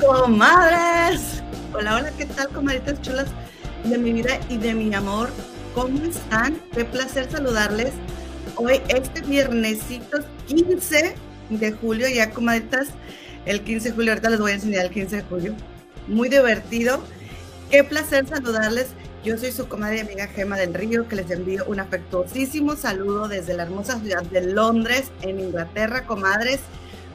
Comadres, hola, hola, ¿qué tal, comadritas chulas de mi vida y de mi amor? ¿Cómo están? Qué placer saludarles. Hoy, este viernesito 15 de julio, ya comadritas, el 15 de julio, ahorita les voy a enseñar el 15 de julio. Muy divertido. Qué placer saludarles. Yo soy su comadre y amiga Gema del Río, que les envío un afectuosísimo saludo desde la hermosa ciudad de Londres, en Inglaterra, comadres.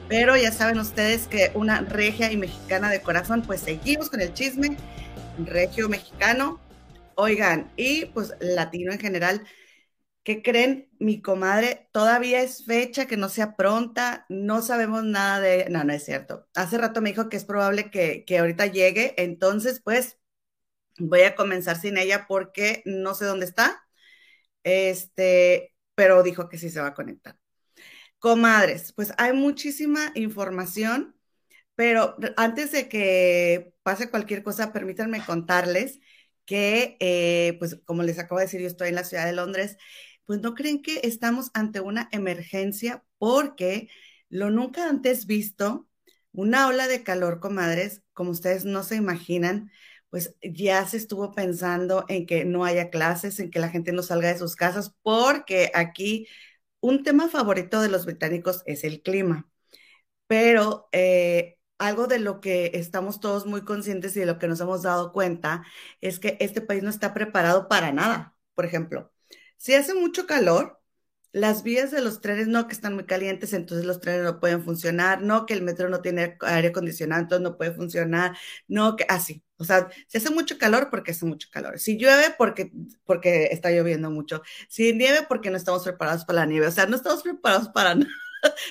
Pero ya saben ustedes que una regia y mexicana de corazón, pues seguimos con el chisme, regio mexicano, oigan, y pues latino en general. ¿Qué creen? Mi comadre, todavía es fecha que no sea pronta, no sabemos nada de... No, no es cierto. Hace rato me dijo que es probable que, que ahorita llegue, entonces pues voy a comenzar sin ella porque no sé dónde está, este, pero dijo que sí se va a conectar. Comadres, pues hay muchísima información, pero antes de que pase cualquier cosa, permítanme contarles que, eh, pues como les acabo de decir, yo estoy en la ciudad de Londres, pues no creen que estamos ante una emergencia porque lo nunca antes visto, una ola de calor, comadres, como ustedes no se imaginan, pues ya se estuvo pensando en que no haya clases, en que la gente no salga de sus casas, porque aquí un tema favorito de los británicos es el clima, pero eh, algo de lo que estamos todos muy conscientes y de lo que nos hemos dado cuenta es que este país no está preparado para nada. Por ejemplo, si hace mucho calor, las vías de los trenes no que están muy calientes, entonces los trenes no pueden funcionar, no que el metro no tiene aire acondicionado, entonces no puede funcionar, no que así. O sea, si hace mucho calor, porque hace mucho calor. Si llueve, porque, porque está lloviendo mucho. Si nieve, porque no estamos preparados para la nieve. O sea, no estamos preparados para nada.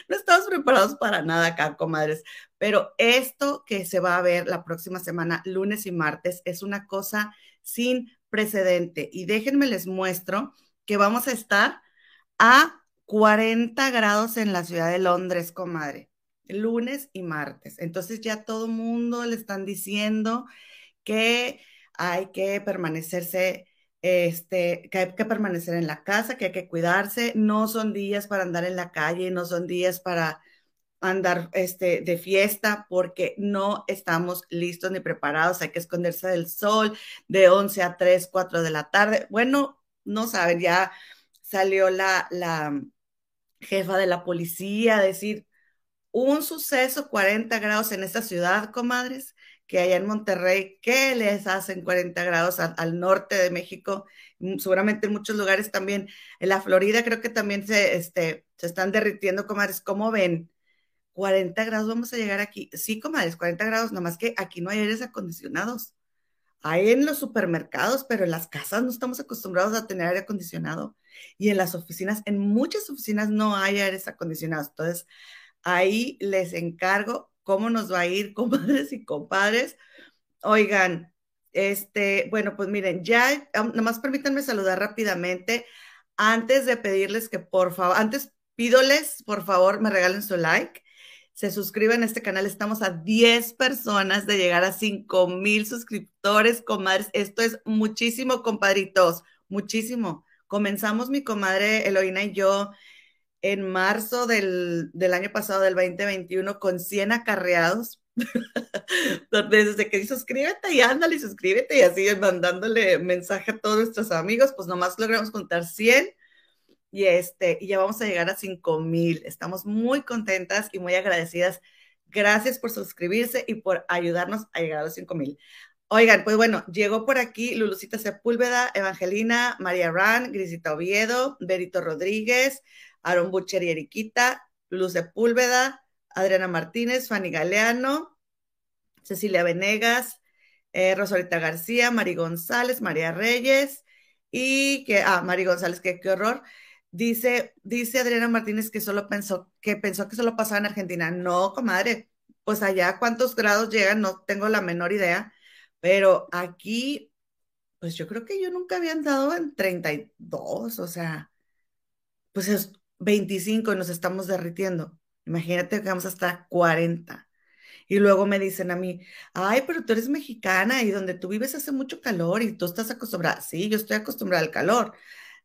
No estamos preparados para nada acá, comadres. Pero esto que se va a ver la próxima semana, lunes y martes, es una cosa sin precedente. Y déjenme les muestro que vamos a estar a 40 grados en la ciudad de Londres, comadre, lunes y martes. Entonces ya todo mundo le están diciendo que hay que permanecerse, este, que hay que permanecer en la casa, que hay que cuidarse. No son días para andar en la calle, no son días para andar este, de fiesta porque no estamos listos ni preparados. Hay que esconderse del sol de 11 a 3, 4 de la tarde. Bueno, no saben, ya salió la, la jefa de la policía a decir, un suceso 40 grados en esta ciudad, comadres, que allá en Monterrey, ¿qué les hacen 40 grados al norte de México? Mm, seguramente en muchos lugares también, en la Florida creo que también se, este, se están derritiendo, comadres, ¿cómo ven? 40 grados, vamos a llegar aquí. Sí, comadres, 40 grados, nomás que aquí no hay aires acondicionados. Hay en los supermercados, pero en las casas no estamos acostumbrados a tener aire acondicionado. Y en las oficinas, en muchas oficinas no hay aires acondicionados. Entonces, ahí les encargo cómo nos va a ir, comadres y compadres. Oigan, este, bueno, pues miren, ya, nomás permítanme saludar rápidamente. Antes de pedirles que por favor, antes pídoles, por favor, me regalen su like se suscriben a este canal. Estamos a 10 personas de llegar a 5 mil suscriptores, comadres. Esto es muchísimo, compadritos, muchísimo. Comenzamos mi comadre Eloína y yo en marzo del, año pasado, del 2021, con 100 acarreados. Desde que suscríbete y ándale, suscríbete y así mandándole mensaje a todos nuestros amigos, pues nomás logramos contar 100 y, este, y ya vamos a llegar a 5 mil. Estamos muy contentas y muy agradecidas. Gracias por suscribirse y por ayudarnos a llegar a los 5 mil. Oigan, pues bueno, llegó por aquí Lulucita Sepúlveda, Evangelina, María Ran, Grisita Oviedo, Berito Rodríguez, Aaron Butcher y Eriquita, Luz Sepúlveda, Adriana Martínez, Fanny Galeano, Cecilia Venegas, eh, Rosalita García, Mari González, María Reyes y que, ah, Mari González, qué horror. Dice, dice Adriana Martínez que solo pensó que pensó que solo pasaba en Argentina. No, comadre, pues allá cuántos grados llegan, no tengo la menor idea, pero aquí, pues yo creo que yo nunca había andado en 32, o sea, pues 25 y nos estamos derritiendo. Imagínate que vamos hasta 40. Y luego me dicen a mí, ay, pero tú eres mexicana y donde tú vives hace mucho calor y tú estás acostumbrada. Sí, yo estoy acostumbrada al calor.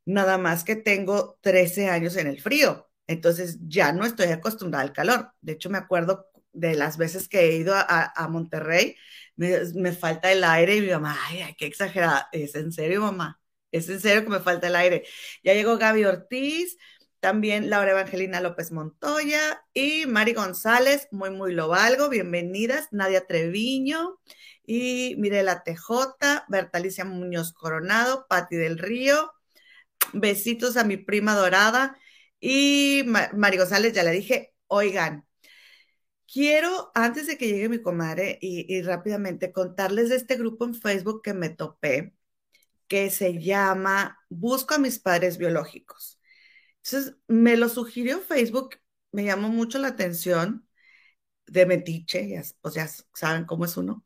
Nada más que tengo 13 años en el frío. Entonces ya no estoy acostumbrada al calor. De hecho, me acuerdo de las veces que he ido a, Monterrey, me, falta el aire y mi mamá, ay, qué exagerada. ¿Es en serio, mamá? ¿Es en serio que me falta el aire? Ya llegó Gaby Ortiz, también Laura Evangelina López Montoya y Mari González, muy, muy lo valgo, bienvenidas. Nadia Treviño y Mirela TJ, Bertalicia Muñoz Coronado, Patti del Río, besitos a mi prima dorada y Mari González, ya le dije, oigan, quiero, antes de que llegue mi comadre y, rápidamente contarles de este grupo en Facebook que me topé, que se llama Busco a mis padres biológicos. Entonces, me lo sugirió Facebook, me llamó mucho la atención de metiche, ya, pues ya saben cómo es uno.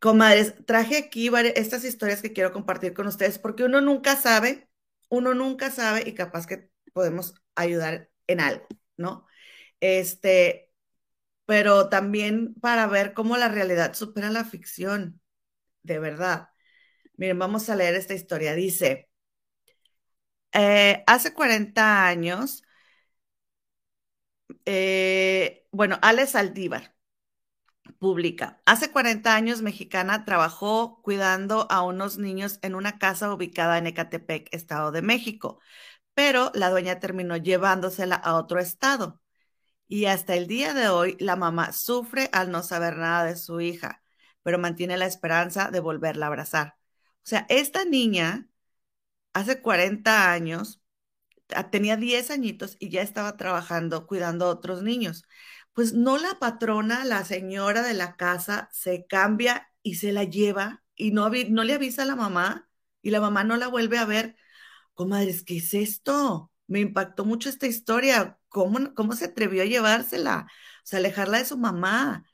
Comadres, traje aquí estas historias que quiero compartir con ustedes porque uno nunca sabe, uno nunca sabe y capaz que podemos ayudar en algo, ¿no? Este, pero también para ver cómo la realidad supera la ficción, de verdad. Miren, vamos a leer esta historia. Dice, eh, hace 40 años, eh, bueno, Ale Saldívar publica, hace 40 años mexicana trabajó cuidando a unos niños en una casa ubicada en Ecatepec, Estado de México, pero la dueña terminó llevándosela a otro estado. Y hasta el día de hoy la mamá sufre al no saber nada de su hija, pero mantiene la esperanza de volverla a abrazar. O sea, esta niña hace 40 años, tenía 10 añitos y ya estaba trabajando cuidando a otros niños. Pues no la patrona, la señora de la casa, se cambia y se la lleva y no, no le avisa a la mamá y la mamá no la vuelve a ver. Comadres, ¿qué es esto? Me impactó mucho esta historia. ¿Cómo, cómo se atrevió a llevársela? O sea, alejarla de su mamá.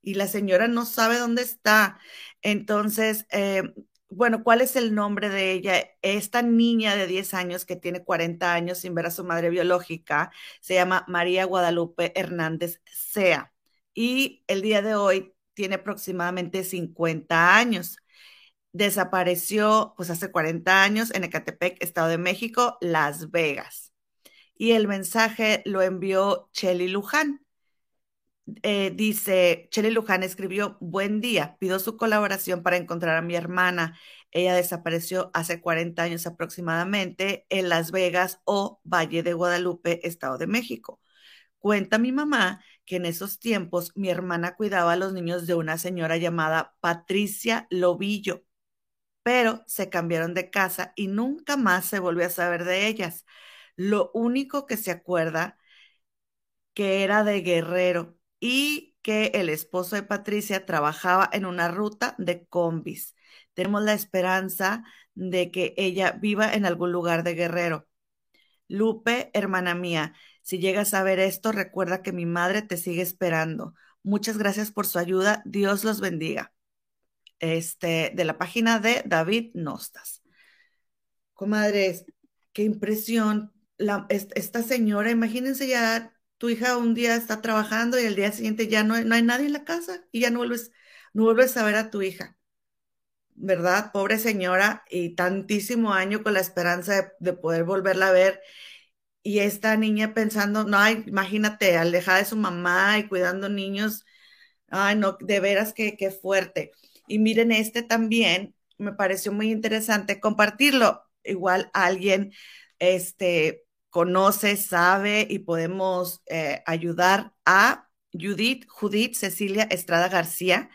Y la señora no sabe dónde está. Entonces, eh, bueno, ¿cuál es el nombre de ella? Esta niña de 10 años que tiene 40 años sin ver a su madre biológica se llama María Guadalupe Hernández Sea y el día de hoy tiene aproximadamente 50 años. Desapareció pues hace 40 años en Ecatepec, Estado de México, Las Vegas. Y el mensaje lo envió Chelly Luján. Eh, dice, Chely Luján escribió, buen día, pido su colaboración para encontrar a mi hermana. Ella desapareció hace 40 años aproximadamente en Las Vegas o Valle de Guadalupe, Estado de México. Cuenta mi mamá que en esos tiempos mi hermana cuidaba a los niños de una señora llamada Patricia Lobillo, pero se cambiaron de casa y nunca más se volvió a saber de ellas. Lo único que se acuerda que era de Guerrero y que el esposo de Patricia trabajaba en una ruta de combis. Tenemos la esperanza de que ella viva en algún lugar de Guerrero. Lupe, hermana mía, si llegas a ver esto, recuerda que mi madre te sigue esperando. Muchas gracias por su ayuda. Dios los bendiga. Este, de la página de David Nostas. Comadres, qué impresión. esta señora, imagínense ya tu hija un día está trabajando y el día siguiente ya no hay, no hay nadie en la casa y ya no vuelves, no vuelves a ver a tu hija. ¿Verdad? Pobre señora y tantísimo año con la esperanza de, poder volverla a ver. Y esta niña pensando, no, imagínate, alejada de su mamá y cuidando niños. Ay, no, de veras que, qué fuerte. Y miren, este también me pareció muy interesante compartirlo. Igual alguien, este, conoce, sabe y podemos eh, ayudar a Judith, Judith Cecilia Estrada García.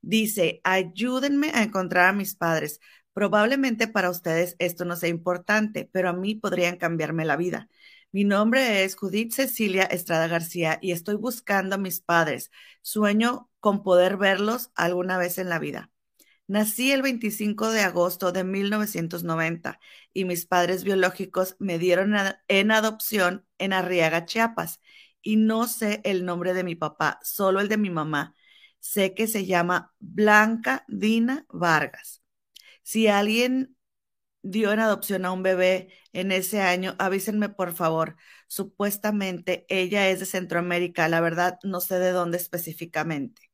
Dice, ayúdenme a encontrar a mis padres. Probablemente para ustedes esto no sea importante, pero a mí podrían cambiarme la vida. Mi nombre es Judith Cecilia Estrada García y estoy buscando a mis padres. Sueño con poder verlos alguna vez en la vida. Nací el 25 de agosto de 1990 y mis padres biológicos me dieron en adopción en Arriaga, Chiapas. Y no sé el nombre de mi papá, solo el de mi mamá. Sé que se llama Blanca Dina Vargas. Si alguien dio en adopción a un bebé en ese año, avísenme por favor. Supuestamente ella es de Centroamérica, la verdad no sé de dónde específicamente.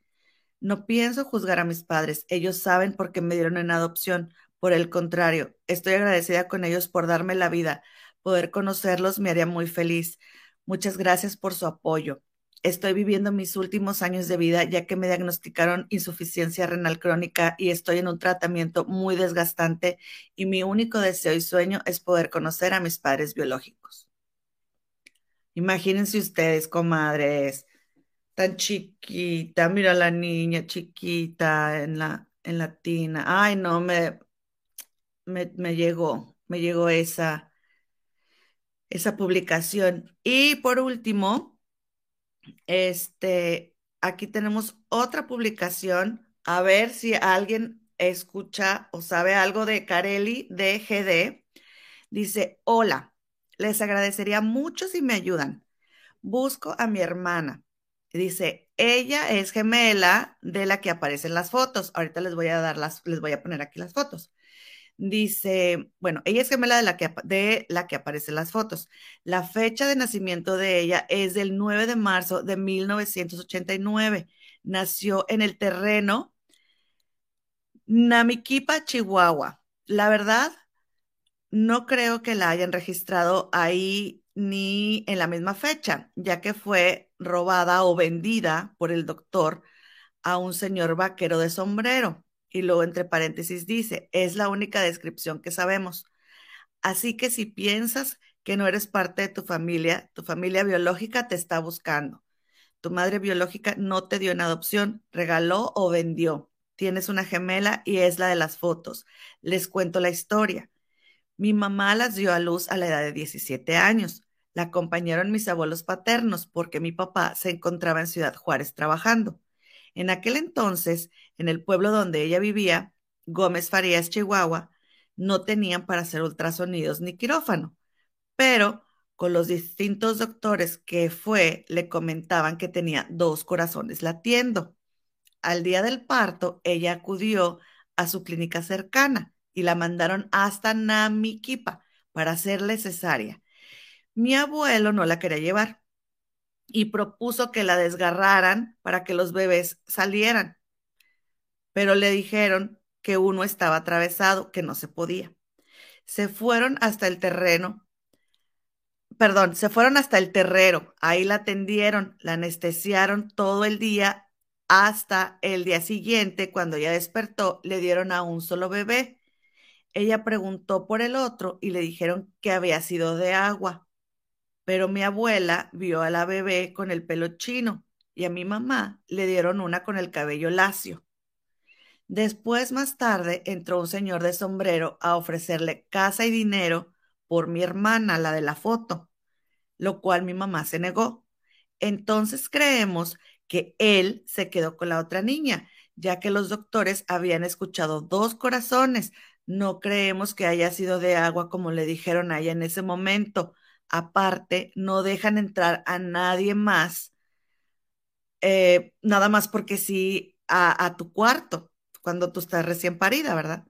No pienso juzgar a mis padres, ellos saben por qué me dieron en adopción. Por el contrario, estoy agradecida con ellos por darme la vida. Poder conocerlos me haría muy feliz. Muchas gracias por su apoyo. Estoy viviendo mis últimos años de vida ya que me diagnosticaron insuficiencia renal crónica y estoy en un tratamiento muy desgastante y mi único deseo y sueño es poder conocer a mis padres biológicos. Imagínense ustedes, comadres, tan chiquita, mira la niña chiquita en la, en la tina. Ay, no, me, me, me llegó, me llegó esa, esa publicación. Y por último, este, aquí tenemos otra publicación. A ver si alguien escucha o sabe algo de Carelli de GD. Dice, hola, les agradecería mucho si me ayudan. Busco a mi hermana. Dice, ella es gemela de la que aparecen las fotos. Ahorita les voy a dar las, les voy a poner aquí las fotos. Dice, bueno, ella es gemela de la, que, de la que aparecen las fotos. La fecha de nacimiento de ella es del 9 de marzo de 1989. Nació en el terreno Namiquipa, Chihuahua. La verdad, no creo que la hayan registrado ahí ni en la misma fecha, ya que fue robada o vendida por el doctor a un señor vaquero de sombrero. Y luego entre paréntesis dice, es la única descripción que sabemos. Así que si piensas que no eres parte de tu familia, tu familia biológica te está buscando. Tu madre biológica no te dio en adopción, regaló o vendió. Tienes una gemela y es la de las fotos. Les cuento la historia. Mi mamá las dio a luz a la edad de 17 años. La acompañaron mis abuelos paternos porque mi papá se encontraba en Ciudad Juárez trabajando. En aquel entonces, en el pueblo donde ella vivía, Gómez Farías, Chihuahua, no tenían para hacer ultrasonidos ni quirófano, pero con los distintos doctores que fue, le comentaban que tenía dos corazones latiendo. Al día del parto, ella acudió a su clínica cercana y la mandaron hasta Namiquipa para hacerle cesárea. Mi abuelo no la quería llevar y propuso que la desgarraran para que los bebés salieran. Pero le dijeron que uno estaba atravesado, que no se podía. Se fueron hasta el terreno, perdón, se fueron hasta el terrero, ahí la atendieron, la anestesiaron todo el día hasta el día siguiente, cuando ella despertó, le dieron a un solo bebé. Ella preguntó por el otro y le dijeron que había sido de agua pero mi abuela vio a la bebé con el pelo chino y a mi mamá le dieron una con el cabello lacio. Después, más tarde, entró un señor de sombrero a ofrecerle casa y dinero por mi hermana, la de la foto, lo cual mi mamá se negó. Entonces creemos que él se quedó con la otra niña, ya que los doctores habían escuchado dos corazones. No creemos que haya sido de agua como le dijeron a ella en ese momento, aparte, no dejan entrar a nadie más, eh, nada más porque sí a, tu cuarto, cuando tú estás recién parida, ¿verdad?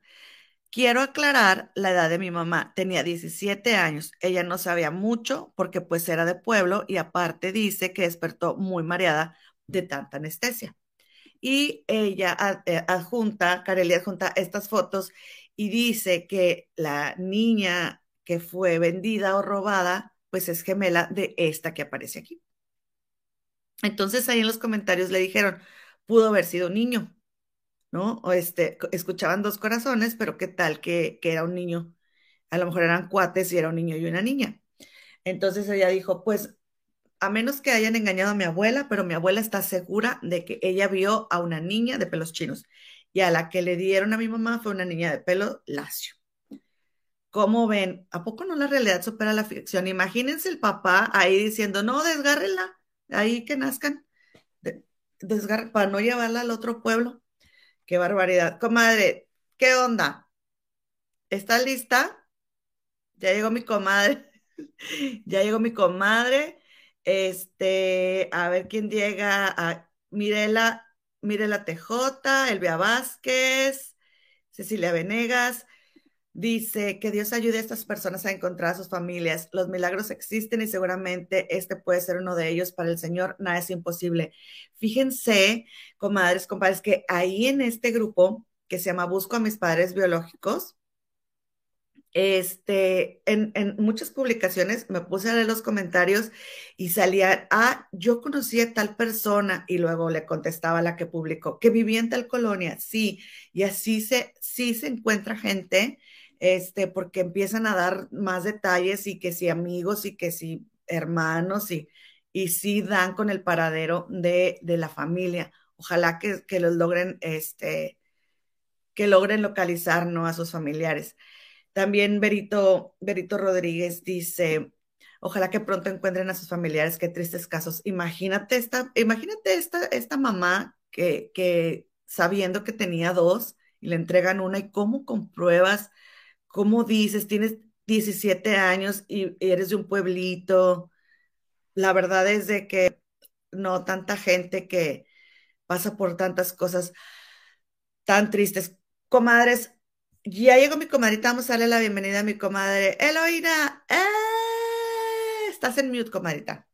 Quiero aclarar la edad de mi mamá. Tenía 17 años. Ella no sabía mucho porque pues era de pueblo y aparte dice que despertó muy mareada de tanta anestesia. Y ella eh, adjunta, Carelia adjunta estas fotos y dice que la niña que fue vendida o robada, pues es gemela de esta que aparece aquí. Entonces ahí en los comentarios le dijeron, pudo haber sido un niño, ¿no? O este, escuchaban dos corazones, pero qué tal que, que era un niño. A lo mejor eran cuates y era un niño y una niña. Entonces ella dijo, pues a menos que hayan engañado a mi abuela, pero mi abuela está segura de que ella vio a una niña de pelos chinos y a la que le dieron a mi mamá fue una niña de pelo lacio. ¿Cómo ven? ¿A poco no la realidad supera la ficción? Imagínense el papá ahí diciendo, no, desgárrenla, ahí que nazcan, para no llevarla al otro pueblo. Qué barbaridad. Comadre, ¿qué onda? ¿Está lista? Ya llegó mi comadre. ya llegó mi comadre. Este, a ver quién llega a Mirela, Mirela TJ, Elvia Vázquez, Cecilia Venegas. Dice que Dios ayude a estas personas a encontrar a sus familias. Los milagros existen y seguramente este puede ser uno de ellos. Para el Señor nada es imposible. Fíjense, comadres, compadres, que ahí en este grupo que se llama Busco a mis padres biológicos, este, en, muchas publicaciones me puse a leer los comentarios y salía, ah, yo conocí a tal persona y luego le contestaba la que publicó, que vivía en tal colonia, sí, y así se, sí se encuentra gente, este, porque empiezan a dar más detalles y que si amigos y que si hermanos y, y sí dan con el paradero de, de la familia. Ojalá que, que los logren, este, que logren localizar, ¿no? A sus familiares. También Berito, Berito Rodríguez dice, ojalá que pronto encuentren a sus familiares, qué tristes casos. Imagínate esta, imagínate esta, esta mamá que, que sabiendo que tenía dos y le entregan una y cómo compruebas, cómo dices, tienes 17 años y eres de un pueblito. La verdad es de que no tanta gente que pasa por tantas cosas tan tristes. Comadres, ya llegó mi comadrita, vamos a darle la bienvenida a mi comadre Eloína. ¡Eh! Estás en mute, comadrita.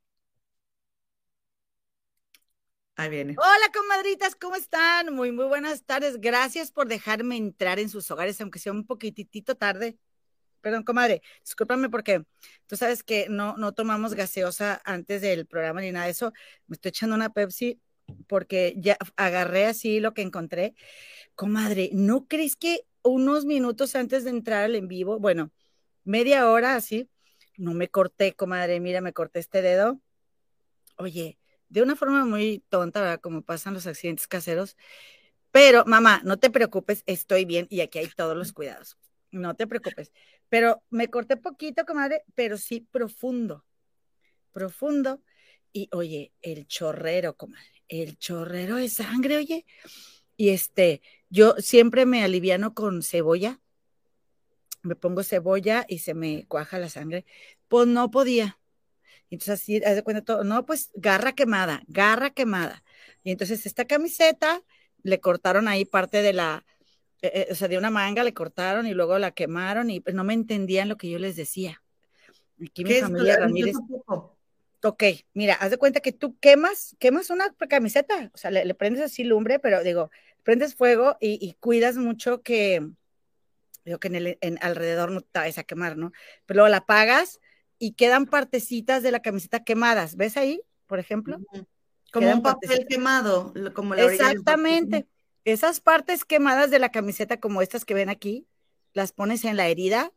Ahí viene. Hola, comadritas, ¿cómo están? Muy, muy buenas tardes. Gracias por dejarme entrar en sus hogares, aunque sea un poquitito tarde. Perdón, comadre, discúlpame porque tú sabes que no, no tomamos gaseosa antes del programa ni nada de eso. Me estoy echando una Pepsi porque ya agarré así lo que encontré. Comadre, ¿no crees que unos minutos antes de entrar al en vivo, bueno, media hora así, no me corté, comadre, mira, me corté este dedo. Oye, de una forma muy tonta, ¿verdad? Como pasan los accidentes caseros. Pero, mamá, no te preocupes, estoy bien y aquí hay todos los cuidados. No te preocupes. Pero me corté poquito, comadre, pero sí profundo. Profundo. Y oye, el chorrero, comadre, el chorrero de sangre, oye. Y este, yo siempre me aliviano con cebolla, me pongo cebolla y se me cuaja la sangre. Pues no podía. Entonces así, haz de cuenta todo, no, pues garra quemada, garra quemada. Y entonces esta camiseta le cortaron ahí parte de la, eh, eh, o sea, de una manga le cortaron y luego la quemaron y pues no me entendían lo que yo les decía. Aquí mi familia Ramírez. Ok, mira, haz de cuenta que tú quemas, quemas una camiseta, o sea, le, le prendes así lumbre, pero digo, prendes fuego y, cuidas mucho que, digo que en el en alrededor no te vayas a quemar, ¿no? Pero luego la apagas y quedan partecitas de la camiseta quemadas. ¿Ves ahí, por ejemplo? Como un papel quemado, como la Exactamente. Esas partes quemadas de la camiseta, como estas que ven aquí, las pones en la herida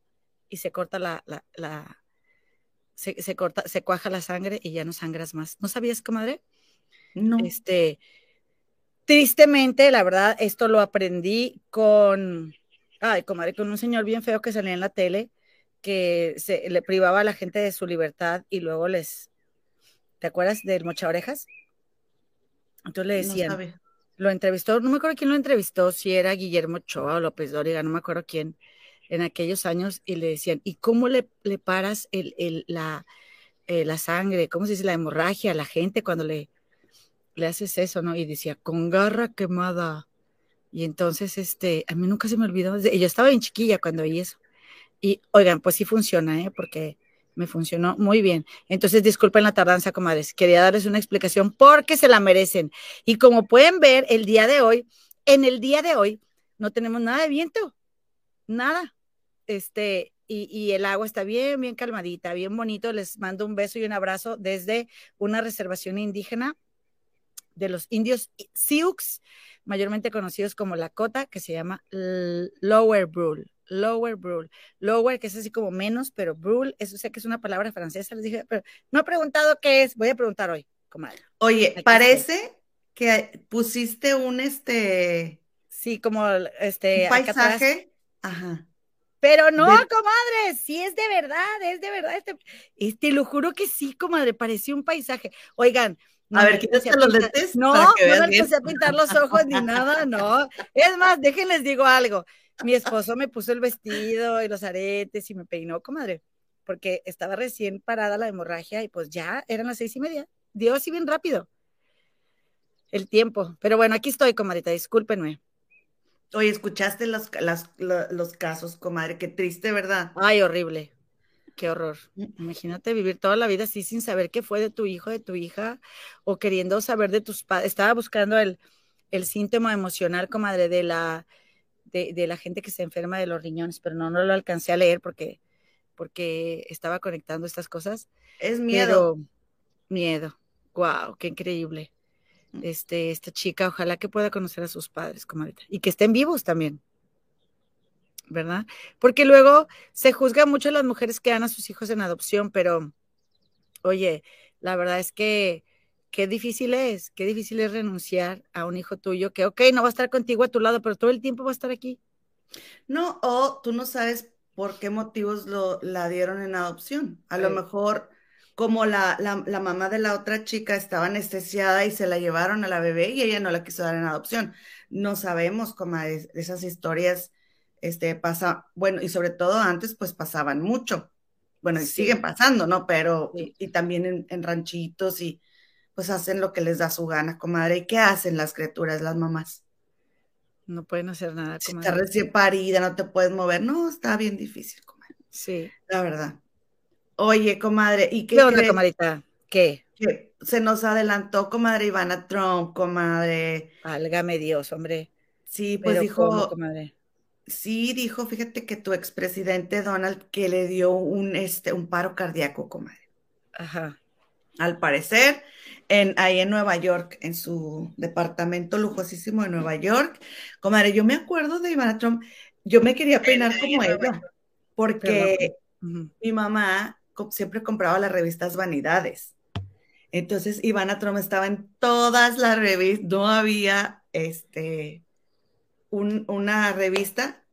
y se corta la, la, la se, se, corta, se cuaja la sangre y ya no sangras más. ¿No sabías, comadre? No. Este, Tristemente, la verdad, esto lo aprendí con, ay, comadre, con un señor bien feo que salía en la tele, que se le privaba a la gente de su libertad y luego les, ¿te acuerdas del mocha orejas? Entonces le decían, lo entrevistó, no me acuerdo quién lo entrevistó, si era Guillermo Choa o López Dóriga, no me acuerdo quién, en aquellos años, y le decían, ¿y cómo le, le paras el, el, la, eh, la sangre? ¿Cómo se dice la hemorragia a la gente cuando le, le haces eso, ¿no? Y decía, con garra quemada. Y entonces, este, a mí nunca se me olvidó, yo estaba bien chiquilla cuando oí eso. Y oigan, pues sí funciona, ¿eh? Porque me funcionó muy bien. Entonces, disculpen la tardanza, comadres. Quería darles una explicación porque se la merecen. Y como pueden ver, el día de hoy, en el día de hoy, no tenemos nada de viento, nada. Este, y, y, el agua está bien, bien calmadita, bien bonito. Les mando un beso y un abrazo desde una reservación indígena de los indios Sioux, mayormente conocidos como Lakota, que se llama Lower Brule. Lower Brule. Lower, que es así como menos, pero Brule, eso sé que es una palabra francesa, les dije, pero no he preguntado qué es, voy a preguntar hoy, comadre. Oye, parece que pusiste un este. Sí, como este. Un paisaje. Ajá. Pero no, comadre, sí es de verdad, es de verdad. Este, este, lo juro que sí, comadre, pareció un paisaje. Oigan, a ver, quítate los lentes. No, no me empecé a pintar los ojos ni nada, no. Es más, déjenles digo algo. Mi esposo me puso el vestido y los aretes y me peinó, comadre, porque estaba recién parada la hemorragia y pues ya eran las seis y media. Dio así bien rápido el tiempo. Pero bueno, aquí estoy, comadrita, discúlpenme. Oye, ¿escuchaste los, los casos, comadre? Qué triste, ¿verdad? Ay, horrible. Qué horror. Mm. Imagínate vivir toda la vida así sin saber qué fue de tu hijo, de tu hija, o queriendo saber de tus padres. Estaba buscando el, el síntoma emocional, comadre, de la, de, la gente que se enferma de los riñones, pero no, no lo alcancé a leer porque, porque estaba conectando estas cosas. Es miedo. miedo. Wow, qué increíble. Mm. Este, esta chica, ojalá que pueda conocer a sus padres, comadre, y que estén vivos también. ¿Verdad? Porque luego se juzga mucho a las mujeres que dan a sus hijos en adopción, pero oye, la verdad es que qué difícil es, qué difícil es renunciar a un hijo tuyo que, ok, no va a estar contigo a tu lado, pero todo el tiempo va a estar aquí. No, o tú no sabes por qué motivos lo, la dieron en adopción. A lo mejor como la, la, mamá de la otra chica estaba anestesiada y se la llevaron a la bebé y ella no la quiso dar en adopción. No sabemos cómo esas historias este, pasa, bueno, y sobre todo antes pues pasaban mucho. Bueno, y siguen pasando, ¿no? Pero, y, también en ranchitos y, pues hacen lo que les da su gana, comadre. ¿Y qué hacen las criaturas, las mamás? No pueden hacer nada, comadre. Estás recién parida, no te puedes mover. No, está bien difícil, comadre. Sí. La verdad. Oye, comadre, ¿y qué, ¿Qué onda, comadrita? ¿Qué? Que se nos adelantó, comadre Ivana Trump, comadre. Álgame Dios, hombre. Sí, pues dijo. comadre? Sí, dijo, fíjate que tu expresidente Donald que le dio un, este, un paro cardíaco, comadre. Ajá. Al parecer, en, ahí en Nueva York, en su departamento lujosísimo de Nueva York. Comadre, yo me acuerdo de Ivana Trump, yo me quería peinar como ella, porque mi mamá siempre compraba las revistas Vanidades. Entonces, Ivana Trump estaba en todas las revistas, no había este, una revista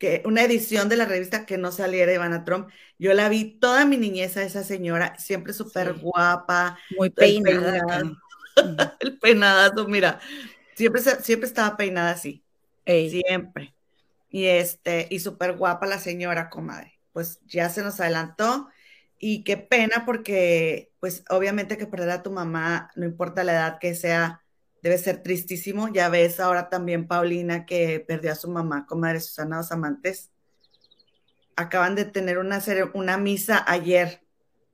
que una edición de la revista que no saliera Ivana Trump. Yo la vi toda mi niñez a esa señora, siempre súper guapa. Muy peinada. El, peinadazo, mira, siempre, siempre estaba peinada así. Siempre. Y este, y súper guapa la señora, comadre. Pues ya se nos adelantó. Y qué pena porque, pues obviamente que perder a tu mamá, no importa la edad que sea, debe ser tristísimo. Ya ves ahora también Paulina que perdió a su mamá, comadre Susana Dos Amantes. Acaban de tener una, una misa ayer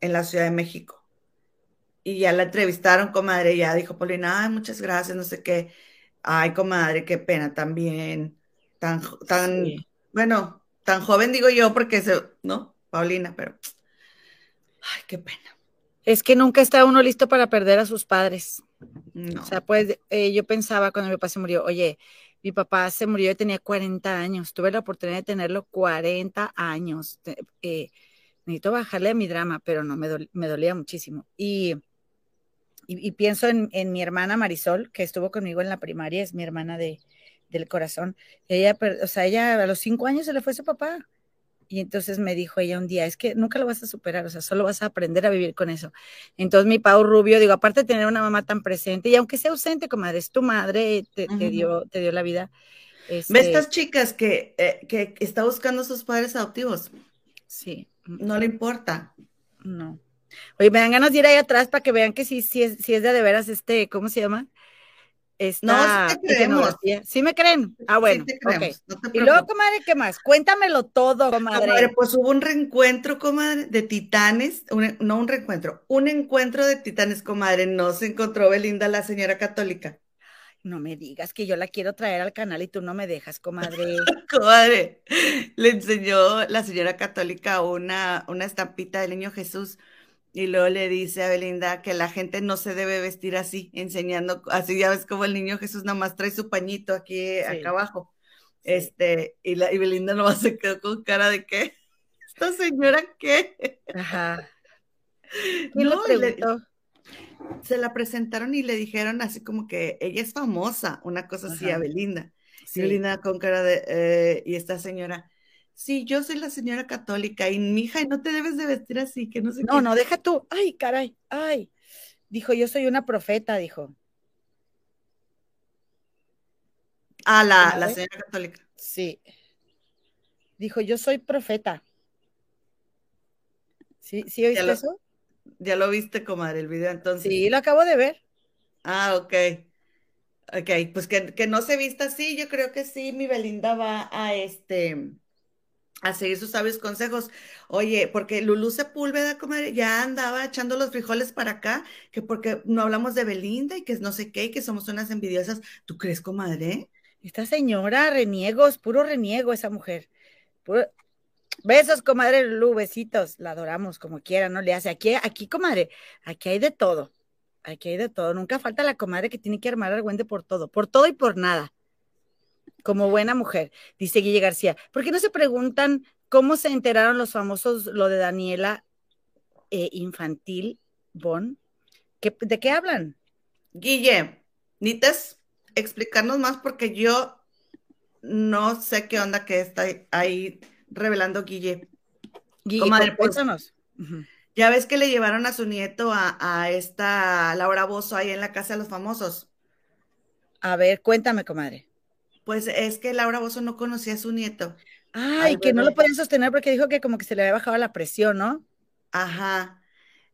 en la Ciudad de México. Y ya la entrevistaron, comadre, ya dijo Paulina, ay, muchas gracias, no sé qué. Ay, comadre, qué pena también. Tan, tan, bueno, tan joven digo yo porque se, ¿no? Paulina, pero, ay, qué pena. Es que nunca está uno listo para perder a sus padres. O sea, pues eh, yo pensaba cuando mi papá se murió, oye, mi papá se murió y tenía 40 años, tuve la oportunidad de tenerlo 40 años. Eh, necesito bajarle a mi drama, pero no, me, dolía muchísimo. Y, y, pienso en, mi hermana Marisol, que estuvo conmigo en la primaria, es mi hermana de, del corazón. Ella, o sea, ella a los cinco años se le fue su papá. Y entonces me dijo ella un día, es que nunca lo vas a superar, o sea, solo vas a aprender a vivir con eso. Entonces mi Pau Rubio, digo, aparte de tener una mamá tan presente, y aunque sea ausente, comadre, es tu madre, te, dio, te dio la vida. ¿Ves este estas chicas que, eh, que está buscando a sus padres adoptivos? Sí. No le importa. No. Oye, me dan ganas de ir ahí atrás para que vean que sí, sí es, sí es de, de veras este, ¿cómo se llama? No, sí te creemos. ¿Sí me creen? Ah, bueno. y luego, comadre, ¿qué más? Cuéntamelo todo, comadre. comadre. Pues hubo un reencuentro, comadre, de titanes, no un reencuentro, un encuentro de titanes, comadre. No se encontró Belinda, la señora católica. No me digas que yo la quiero traer al canal y tú no me dejas, comadre. comadre, le enseñó la señora católica una, una estampita del niño Jesús y luego le dice a Belinda que la gente no se debe vestir así, enseñando, así ya ves como el niño Jesús nada más trae su pañito aquí acá abajo. Este, y, la, y Belinda nomás se quedó con cara de qué, esta señora qué. Ajá. No, se la presentaron y le dijeron así como que ella es famosa, una cosa así a Belinda. Y Belinda con cara de, eh, y esta señora, sí, yo soy la señora católica y mi hija, no te debes de vestir así, que no sé No, no, deja tú. Ay, caray, ay. Dijo, yo soy una profeta, dijo. Ah, la, la señora católica. Sí. Dijo, yo soy profeta. ¿Sí, sí oíste eso? Ya lo viste, comadre, el video entonces. Sí, lo acabo de ver. Ah, ok. Ok, pues que, que no se vista así, yo creo que sí, mi Belinda va a este a seguir sus sabios consejos. Oye, porque Lulú Sepúlveda, comadre, ya andaba echando los frijoles para acá, que porque no hablamos de Belinda y que no sé qué, y que somos unas envidiosas. ¿Tú crees, comadre? Esta señora, reniegos, puro reniego esa mujer. Besos, comadre Lulú, besitos, la adoramos como quiera, no le hace. Aquí, aquí, comadre, aquí hay de todo. Aquí hay de todo. Nunca falta la comadre que tiene que armar argüente por todo, por todo y por nada como buena mujer, dice Guille García. ¿Por qué no se preguntan cómo se enteraron los famosos lo de Daniela eh, Infantil Bon? ¿De qué hablan? Guille, ¿nites explicarnos más? Porque yo no sé qué onda que está ahí revelando Guille. Guille, Comadre, pues, Ya ves que le llevaron a su nieto a, a esta Laura Bozo ahí en la casa de los famosos. A ver, cuéntame, comadre. Pues es que Laura Bozo no conocía a su nieto. Ay, que no lo podían sostener porque dijo que como que se le había bajado la presión, ¿no? Ajá.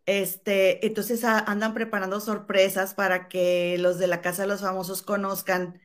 Este, entonces andan preparando sorpresas para que los de la Casa de los Famosos conozcan,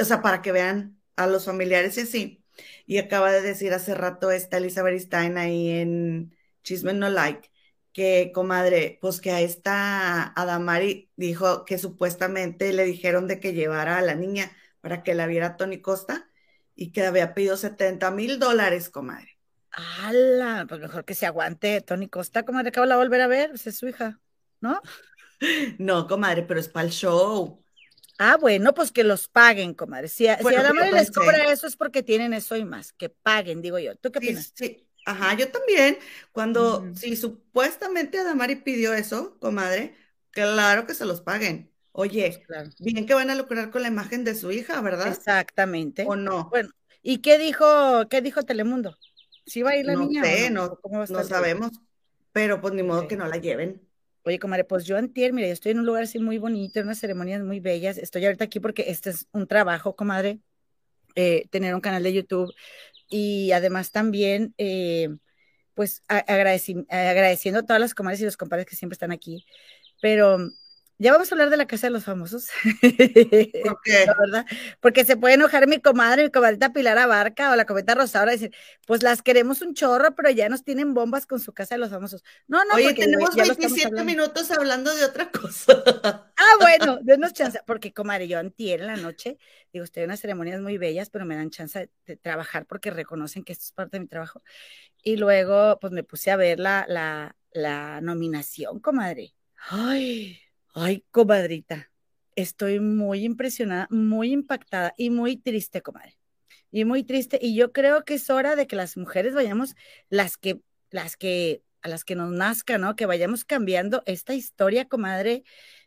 o sea, para que vean a los familiares y así. Y acaba de decir hace rato esta Elizabeth Stein ahí en Chisme No Like, que comadre, pues que a esta Adamari dijo que supuestamente le dijeron de que llevara a la niña para que la viera Tony Costa y que había pedido 70 mil dólares, comadre. ¡Hala! Pues mejor que se aguante Tony Costa, comadre, acabo la volver a ver, pues es su hija, ¿no? No, comadre, pero es para el show. Ah, bueno, pues que los paguen, comadre. Si, a, la madre les cobra eso es porque tienen eso y más, que paguen, digo yo. ¿Tú qué opinas? Sí, ajá, yo también. Cuando, si supuestamente Adamari pidió eso, comadre, claro que se los paguen. Oye, pues, bien que van a lucrar con la imagen de su hija, ¿verdad? Exactamente. ¿O no? Bueno, ¿y qué dijo, qué dijo Telemundo? ¿Sí va a ir la niña? Sé, no, no, no sabemos, pero pues ni modo que no la lleven. Oye, comadre, pues yo antier, mira, yo estoy en un lugar así muy bonito, en unas ceremonias muy bellas. Estoy ahorita aquí porque este es un trabajo, comadre, eh, tener un canal de YouTube y además también, eh, pues agradeciendo a todas las comadres y los compadres que siempre están aquí. Pero ya vamos a hablar de la casa de los famosos. ¿Por qué? ¿verdad? Porque se puede enojar mi comadre, mi comadrita Pilar Abarca o la cometa Rosaura y decir, pues las queremos un chorro, pero ya nos tienen bombas con su casa de los famosos. No, no, Oye, tenemos 27 minutos hablando de otra cosa. ah, bueno, denos chance, porque comadre, yo antier en la noche, digo, estoy en unas ceremonias muy bellas, pero me dan chance de, trabajar porque reconocen que esto es parte de mi trabajo. Y luego, pues me puse a ver la, la, la nominación, comadre. Ay, Ay, comadrita, estoy muy impresionada, muy impactada y muy triste, comadre. Y muy triste. Y yo creo que es hora de que las mujeres vayamos, las que, las que, a las que nos nazca, ¿no? Que vayamos cambiando esta historia, comadre,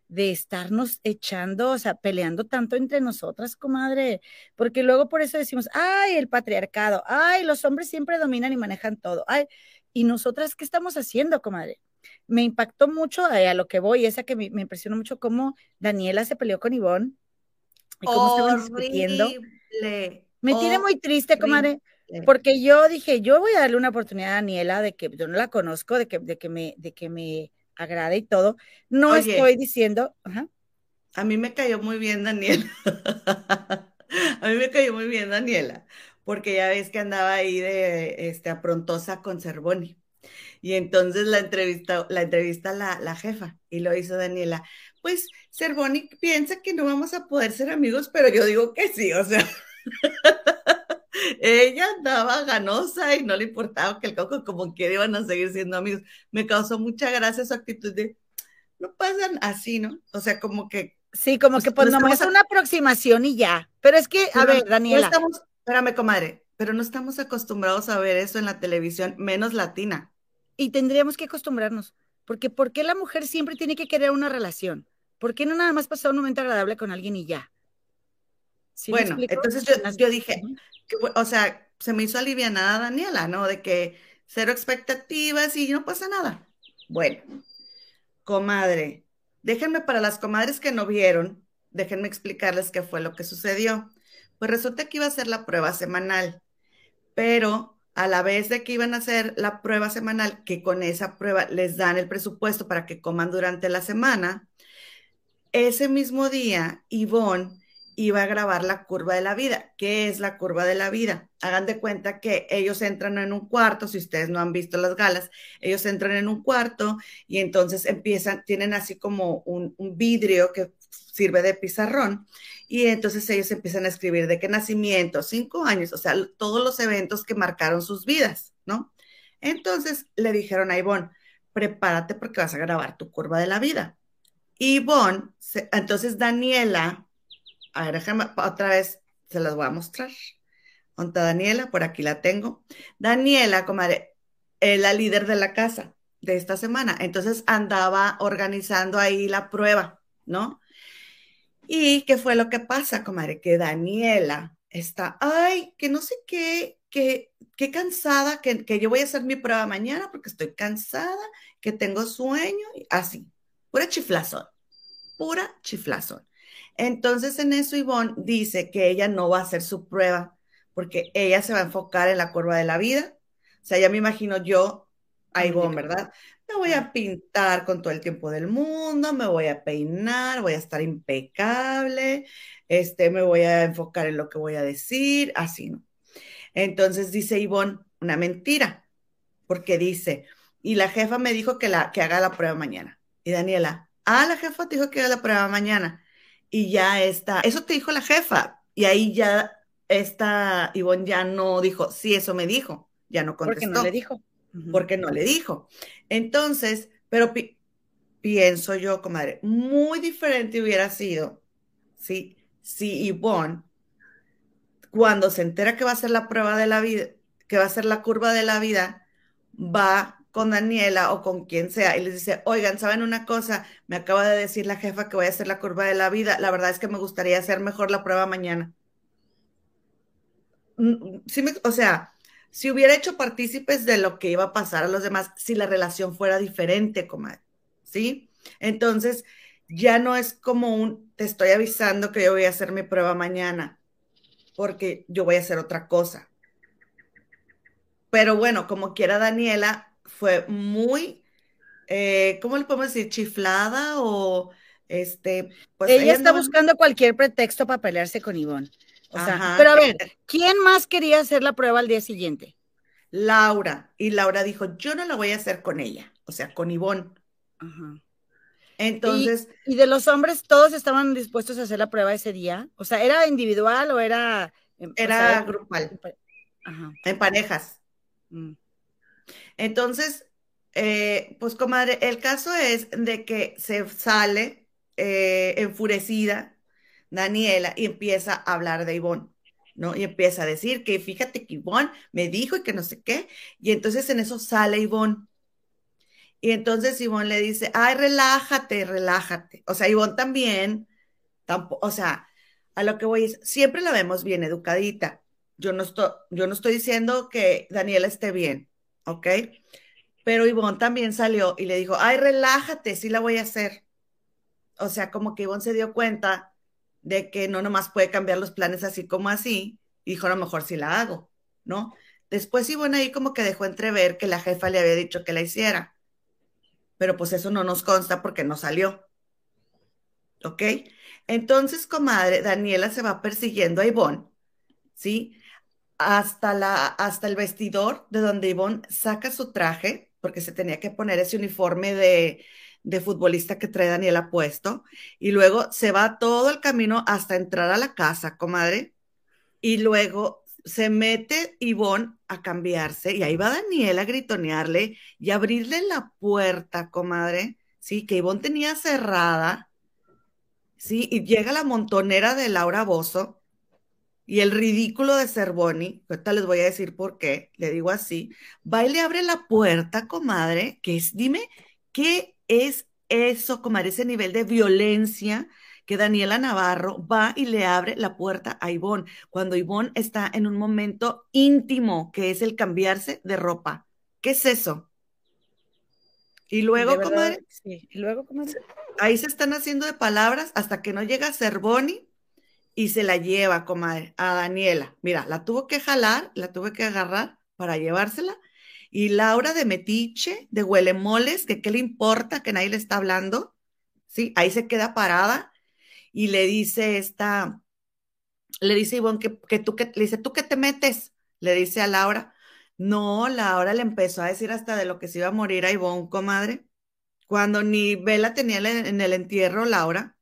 de estarnos echando, o sea, peleando tanto entre nosotras, comadre, porque luego por eso decimos, ay, el patriarcado, ay, los hombres siempre dominan y manejan todo, ay, y nosotras, ¿qué estamos haciendo, comadre? Me impactó mucho eh, a, lo que voy, esa que me, impresionó mucho cómo Daniela se peleó con Ivonne y cómo estaban discutiendo. Me tiene muy triste, comadre, porque yo dije, yo voy a darle una oportunidad a Daniela de que yo no la conozco, de que, de que me, de que me agrade y todo. No estoy diciendo, A mí me cayó muy bien Daniela. a mí me cayó muy bien Daniela, porque ya ves que andaba ahí de este aprontosa con Cervoni. Y entonces la entrevista, la entrevista la, la jefa y lo hizo Daniela. Pues Cervoni piensa que no vamos a poder ser amigos, pero yo digo que sí, o sea. ella andaba ganosa y no le importaba que el coco como quiera iban a seguir siendo amigos. Me causó mucha gracia su actitud de, no pasan así, ¿no? O sea, como que... Sí, como que pues no es una aproximación y ya. Pero es que, a ver, Daniela. No estamos, espérame, comadre, pero no estamos acostumbrados a ver eso en la televisión, menos latina y tendríamos que acostumbrarnos, porque ¿por qué la mujer siempre tiene que querer una relación? ¿Por qué no nada más pasar un momento agradable con alguien y ya? bueno, entonces yo, dije, o sea, se me hizo alivianada Daniela, ¿no? De que cero expectativas y no pasa nada. Bueno, comadre, déjenme para las comadres que no vieron, déjenme explicarles qué fue lo que sucedió. Pues resulta que iba a ser la prueba semanal, pero a la vez de que iban a hacer la prueba semanal, que con esa prueba les dan el presupuesto para que coman durante la semana, ese mismo día, Ivonne iba a grabar la curva de la vida. ¿Qué es la curva de la vida? Hagan de cuenta que ellos entran en un cuarto, si ustedes no han visto las galas, ellos entran en un cuarto y entonces empiezan, tienen así como un vidrio que sirve de pizarrón y entonces ellos empiezan a escribir de qué nacimiento, cinco años, o sea, todos los eventos que marcaron sus vidas, ¿no? Entonces le dijeron a Ivonne, prepárate porque vas a grabar tu curva de la vida. Ivonne, entonces Daniela, a ver, otra vez, se las voy a mostrar. ¿Dónde Daniela? Por aquí la tengo. Daniela, comadre, es la líder de la casa de esta semana. Entonces andaba organizando ahí la prueba, ¿no? ¿Y qué fue lo que pasa, comadre? Que Daniela está, ay, que no sé qué, que, qué cansada, que, que yo voy a hacer mi prueba mañana porque estoy cansada, que tengo sueño, así, pura chiflazón, pura chiflazón. Entonces en eso Ivonne dice que ella no va a hacer su prueba porque ella se va a enfocar en la curva de la vida. O sea, ya me imagino yo a Ivonne, ¿verdad? Me voy a pintar con todo el tiempo del mundo, me voy a peinar, voy a estar impecable, este, me voy a enfocar en lo que voy a decir, así, ¿no? Entonces dice Ivonne, una mentira, porque dice, y la jefa me dijo que, la, que haga la prueba mañana. Y Daniela, ah, la jefa te dijo que haga la prueba mañana. Y ya está, eso te dijo la jefa. Y ahí ya esta Ivonne ya no dijo, sí, eso me dijo, ya no contestó. Porque no le dijo porque no le dijo. Entonces, pero pienso yo, comadre, muy diferente hubiera sido si, si Yvonne, cuando se entera que va a ser la prueba de la vida, que va a ser la curva de la vida, va con Daniela o con quien sea y les dice, oigan, ¿saben una cosa? Me acaba de decir la jefa que voy a hacer la curva de la vida. La verdad es que me gustaría hacer mejor la prueba mañana. Mm, mm, sí me, o sea, si hubiera hecho partícipes de lo que iba a pasar a los demás, si la relación fuera diferente, comadre, ¿sí? Entonces, ya no es como un, te estoy avisando que yo voy a hacer mi prueba mañana, porque yo voy a hacer otra cosa. Pero bueno, como quiera Daniela, fue muy, eh, ¿cómo le podemos decir? Chiflada o este... Pues ella, está buscando cualquier pretexto para pelearse con Ivonne pero a ver, ¿quién más quería hacer la prueba al día siguiente? Laura. Y Laura dijo, yo no la voy a hacer con ella, o sea, con Ivonne. Entonces. ¿Y, de los hombres todos estaban dispuestos a hacer la prueba ese día? O sea, ¿era individual o era. Era grupal. En parejas. Mm. Entonces, eh, pues comadre, el caso es de que se sale eh, enfurecida Daniela y empieza a hablar de Ivonne, ¿no? Y empieza a decir que fíjate que Ivonne me dijo y que no sé qué. Y entonces en eso sale Ivonne. Y entonces Ivonne le dice, ay, relájate, relájate. O sea, Ivonne también, tampoco, o sea, a lo que voy es, siempre la vemos bien educadita. Yo no estoy, yo no estoy diciendo que Daniela esté bien, ¿ok? Pero Ivonne también salió y le dijo, ay, relájate, sí la voy a hacer. O sea, como que Ivonne se dio cuenta de que no nomás puede cambiar los planes así como así, y dijo, a lo mejor sí la hago, ¿no? Después bueno, ahí como que dejó entrever que la jefa le había dicho que la hiciera, pero pues eso no nos consta porque no salió. ¿Ok? Entonces, comadre, Daniela se va persiguiendo a Ivonne, ¿sí? Hasta, la, hasta el vestidor de donde Ivonne saca su traje, porque se tenía que poner ese uniforme de, de futbolista que trae Daniela puesto y luego se va todo el camino hasta entrar a la casa, comadre, y luego se mete Ivonne a cambiarse y ahí va Daniela a gritonearle y abrirle la puerta, comadre, sí, que Ivonne tenía cerrada, sí, y llega la montonera de Laura Bozo y el ridículo de Cervoni, ahorita les voy a decir por qué, le digo así, va y le abre la puerta, comadre, que es, dime, ¿qué es eso, comadre, ese nivel de violencia que Daniela Navarro va y le abre la puerta a Ivonne cuando Ivonne está en un momento íntimo, que es el cambiarse de ropa. ¿Qué es eso? Y luego, comadre, sí. y luego, comadre, ahí se están haciendo de palabras hasta que no llega Cervoni y se la lleva, comadre, a Daniela. Mira, la tuvo que jalar, la tuve que agarrar para llevársela y Laura de Metiche, de Huelemoles, que qué le importa que nadie le está hablando, ¿sí? Ahí se queda parada y le dice esta, le dice Ivonne que, que tú que, le dice, ¿tú qué te metes? Le dice a Laura. No, Laura le empezó a decir hasta de lo que se iba a morir a Ivonne, comadre. Cuando ni Vela tenía en el entierro, Laura.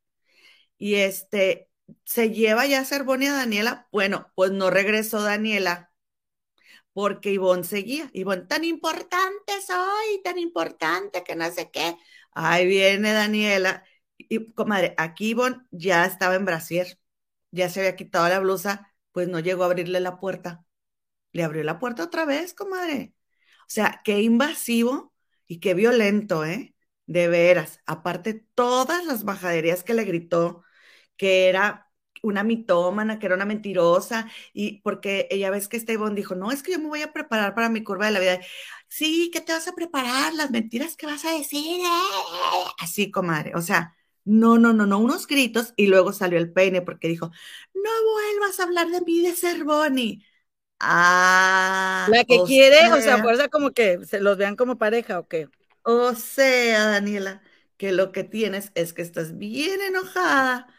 Y este, se lleva ya a ser Bonnie a Daniela. Bueno, pues no regresó Daniela porque Ivonne seguía. Ivonne, tan importante soy, tan importante que no sé qué. Ahí viene Daniela. Y, comadre, aquí Ivonne ya estaba en brasier, ya se había quitado la blusa, pues no llegó a abrirle la puerta. Le abrió la puerta otra vez, comadre. O sea, qué invasivo y qué violento, ¿eh? De veras. Aparte, todas las bajaderías que le gritó, que era una mitómana, que era una mentirosa, y porque ella ves que este dijo, no, es que yo me voy a preparar para mi curva de la vida. Sí, ¿qué te vas a preparar? Las mentiras que vas a decir. Así, comadre. O sea, no, no, no, no, unos gritos y luego salió el peine porque dijo, no vuelvas a hablar de mí de ser Bonnie. Ah. La que quiere, o sea, fuerza como que se los vean como pareja o qué. O sea, Daniela, que lo que tienes es que estás bien enojada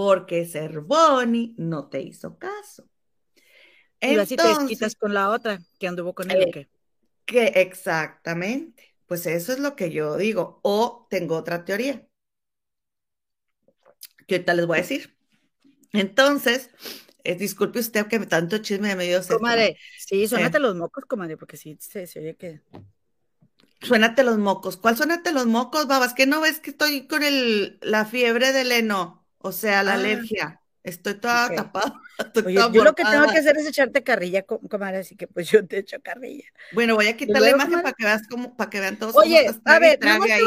porque ser Bonnie no te hizo caso. Y así te quitas con la otra que anduvo con él. Eh, que exactamente. Pues eso es lo que yo digo. O tengo otra teoría. Que ahorita les voy a decir. Entonces, eh, disculpe usted que tanto chisme me dio. Comadre, sí, suénate los mocos, comadre, porque sí se, se oye que. Suénate los mocos. ¿Cuál suénate los mocos, babas? ¿Que no ves que estoy con el, la fiebre del heno? O sea, la ah. alergia. Estoy toda tapada. yo lo que tengo que hacer es echarte carrilla, comadre, así que pues yo te echo carrilla. Bueno, voy a quitar la imagen para que veas cómo, para que vean todos Oye, a ver, ahí,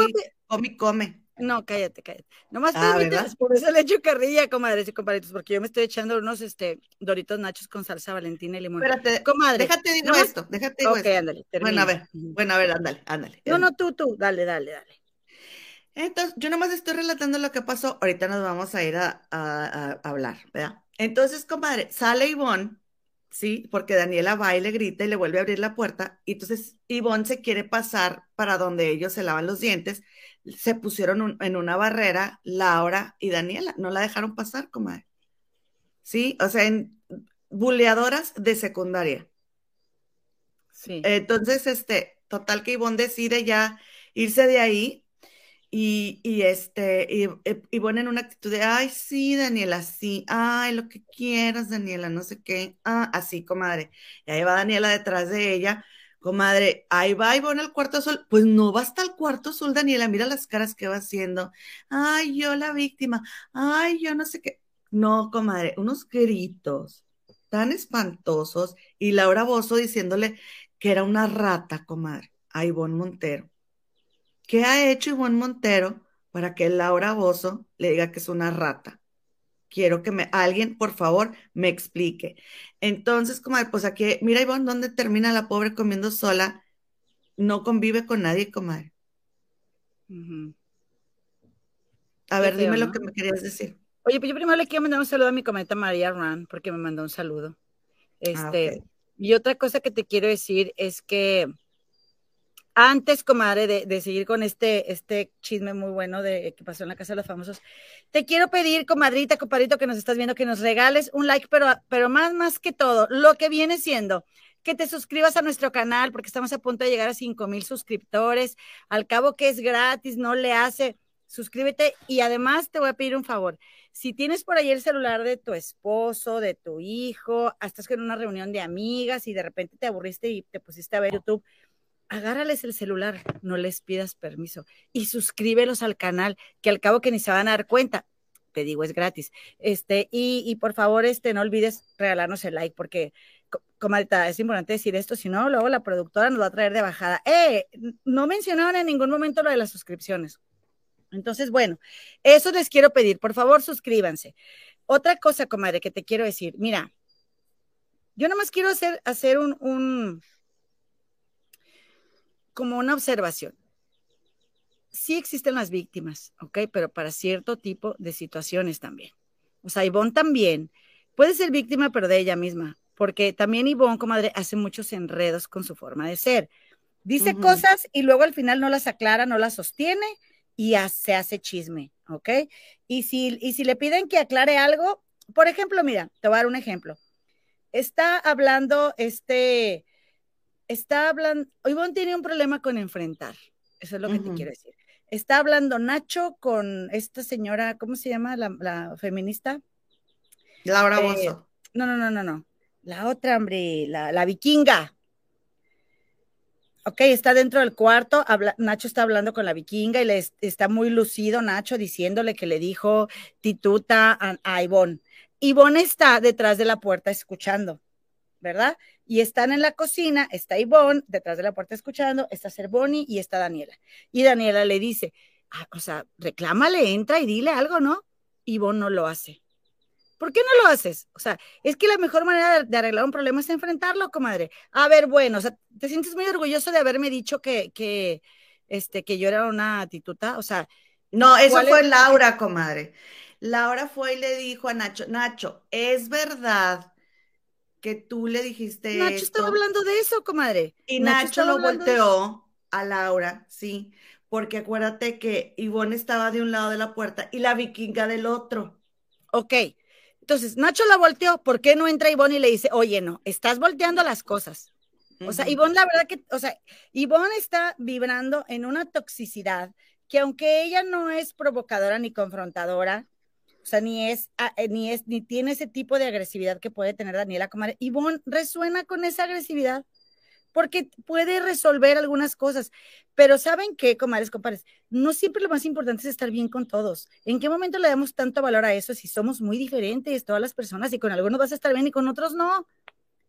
come come. No, cállate, cállate. Nomás ah, por eso le echo carrilla, comadres y compadritos, porque yo me estoy echando unos este, doritos nachos con salsa valentina y limón. Espérate, comadre. Déjate digo esto, déjate digo okay, ándale, Bueno, a ver, bueno, a ver, ándale, ándale. No, no, tú, tú, dale, dale, dale. Entonces, yo nomás estoy relatando lo que pasó. Ahorita nos vamos a ir a, hablar, ¿verdad? Entonces, comadre, sale Ivonne, ¿sí? Porque Daniela va y le grita y le vuelve a abrir la puerta. Y entonces Ivonne se quiere pasar para donde ellos se lavan los dientes. Se pusieron en una barrera Laura y Daniela. No la dejaron pasar, comadre. ¿Sí? O sea, en buleadoras de secundaria. Sí. Entonces, este, total que Ivonne decide ya irse de ahí y, y, este, y, y ponen una actitud de, ay, sí, Daniela, sí, ay, lo que quieras, Daniela, no sé qué, ah, así, comadre. Y ahí va Daniela detrás de ella, comadre, ahí va y pone el cuarto azul. Pues no va hasta el cuarto azul, Daniela, mira las caras que va haciendo. Ay, yo la víctima, ay, yo no sé qué. No, comadre, unos gritos tan espantosos y Laura Bozo diciéndole que era una rata, comadre, a Ivonne Montero. ¿Qué ha hecho Ivonne Montero para que Laura Bozo le diga que es una rata? Quiero que me, alguien, por favor, me explique. Entonces, como, pues aquí, mira Ivonne, ¿dónde termina la pobre comiendo sola? No convive con nadie, comadre. A ver, dime lo que me querías decir. Oye, pues yo primero le quiero mandar un saludo a mi cometa María Ran, porque me mandó un saludo. Ah, este, y otra cosa que te quiero decir es que antes, comadre, de, seguir con este, este chisme muy bueno de que pasó en la Casa de los Famosos, te quiero pedir, comadrita, compadrito, que nos estás viendo, que nos regales un like, pero, pero más, más que todo, lo que viene siendo que te suscribas a nuestro canal, porque estamos a punto de llegar a 5 mil suscriptores. Al cabo que es gratis, no le hace. Suscríbete y además te voy a pedir un favor. Si tienes por ahí el celular de tu esposo, de tu hijo, estás en una reunión de amigas y de repente te aburriste y te pusiste a ver YouTube, agárrales el celular, no les pidas permiso y suscríbelos al canal, que al cabo que ni se van a dar cuenta. Te digo, es gratis. Este, y, por favor, este, no olvides regalarnos el like, porque, comadita, es importante decir esto, si no, luego la productora nos va a traer de bajada. ¡Eh! No mencionaron en ningún momento lo de las suscripciones. Entonces, bueno, eso les quiero pedir. Por favor, suscríbanse. Otra cosa, comadre, que te quiero decir, mira, yo nomás quiero hacer, hacer un como una observación. Sí existen las víctimas, ¿ok? Pero para cierto tipo de situaciones también. O sea, Ivonne también puede ser víctima, pero de ella misma, porque también Ivonne, comadre, hace muchos enredos con su forma de ser. Dice cosas y luego al final no las aclara, no las sostiene y se hace chisme. ¿ok? Y si, y si le piden que aclare algo, por ejemplo, mira, te voy a dar un ejemplo. Está hablando este, está hablando, Ivonne tiene un problema con enfrentar, eso es lo que te quiero decir. Está hablando Nacho con esta señora, ¿cómo se llama la, feminista? Laura eh, Bozo. No, no, no, no, no. La otra, hombre, la, la vikinga. Ok, está dentro del cuarto, Nacho está hablando con la vikinga y le está muy lucido Nacho diciéndole que le dijo tituta a, a Ivonne. Ivonne está detrás de la puerta escuchando, ¿verdad? Y están en la cocina, está Ivonne detrás de la puerta escuchando, está Cervoni y está Daniela. Y Daniela le dice, ah, o sea, reclámale, entra y dile algo, ¿no? Ivonne no lo hace. ¿Por qué no lo haces? O sea, es que la mejor manera de, arreglar un problema es enfrentarlo, comadre. A ver, bueno, o sea, ¿te sientes muy orgulloso de haberme dicho que, que, este, que yo era una tituta? O sea. No, eso fue Laura, comadre. Laura fue y le dijo a Nacho, Nacho, es verdad que tú le dijiste. Nacho estaba hablando de eso, comadre. Y Nacho, lo volteó a Laura, sí, porque acuérdate que Ivonne estaba de un lado de la puerta y la vikinga del otro. Ok, entonces, Nacho la volteó, ¿por qué no entra Ivonne y le dice, oye, no, estás volteando las cosas? O sea, Ivonne, la verdad que, o sea, Ivonne está vibrando en una toxicidad que aunque ella no es provocadora ni confrontadora, o sea, ni es, ah, eh, ni es, ni tiene ese tipo de agresividad que puede tener Daniela Comadre, Ivonne resuena con esa agresividad porque puede resolver algunas cosas. Pero ¿saben qué, comadres, compadres? No siempre lo más importante es estar bien con todos. ¿En qué momento le damos tanto valor a eso si somos muy diferentes todas las personas y con algunos vas a estar bien y con otros no?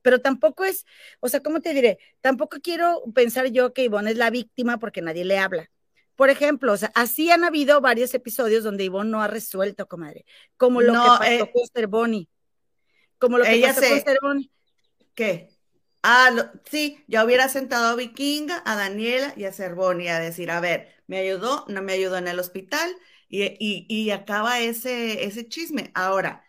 Pero tampoco es, o sea, ¿cómo te diré? Tampoco quiero pensar yo que Ivonne es la víctima porque nadie le habla. Por ejemplo, o sea, así han habido varios episodios donde Ivonne no ha resuelto, comadre. Como lo que pasó eh, con Sterboni. Como lo que pasó con Sterboni. ¿Qué? Ah, sí, ya hubiera sentado a Vikinga, a Daniela y a Cervoni a decir, a ver, me ayudó, no me ayudó en el hospital y, acaba ese, ese chisme. Ahora,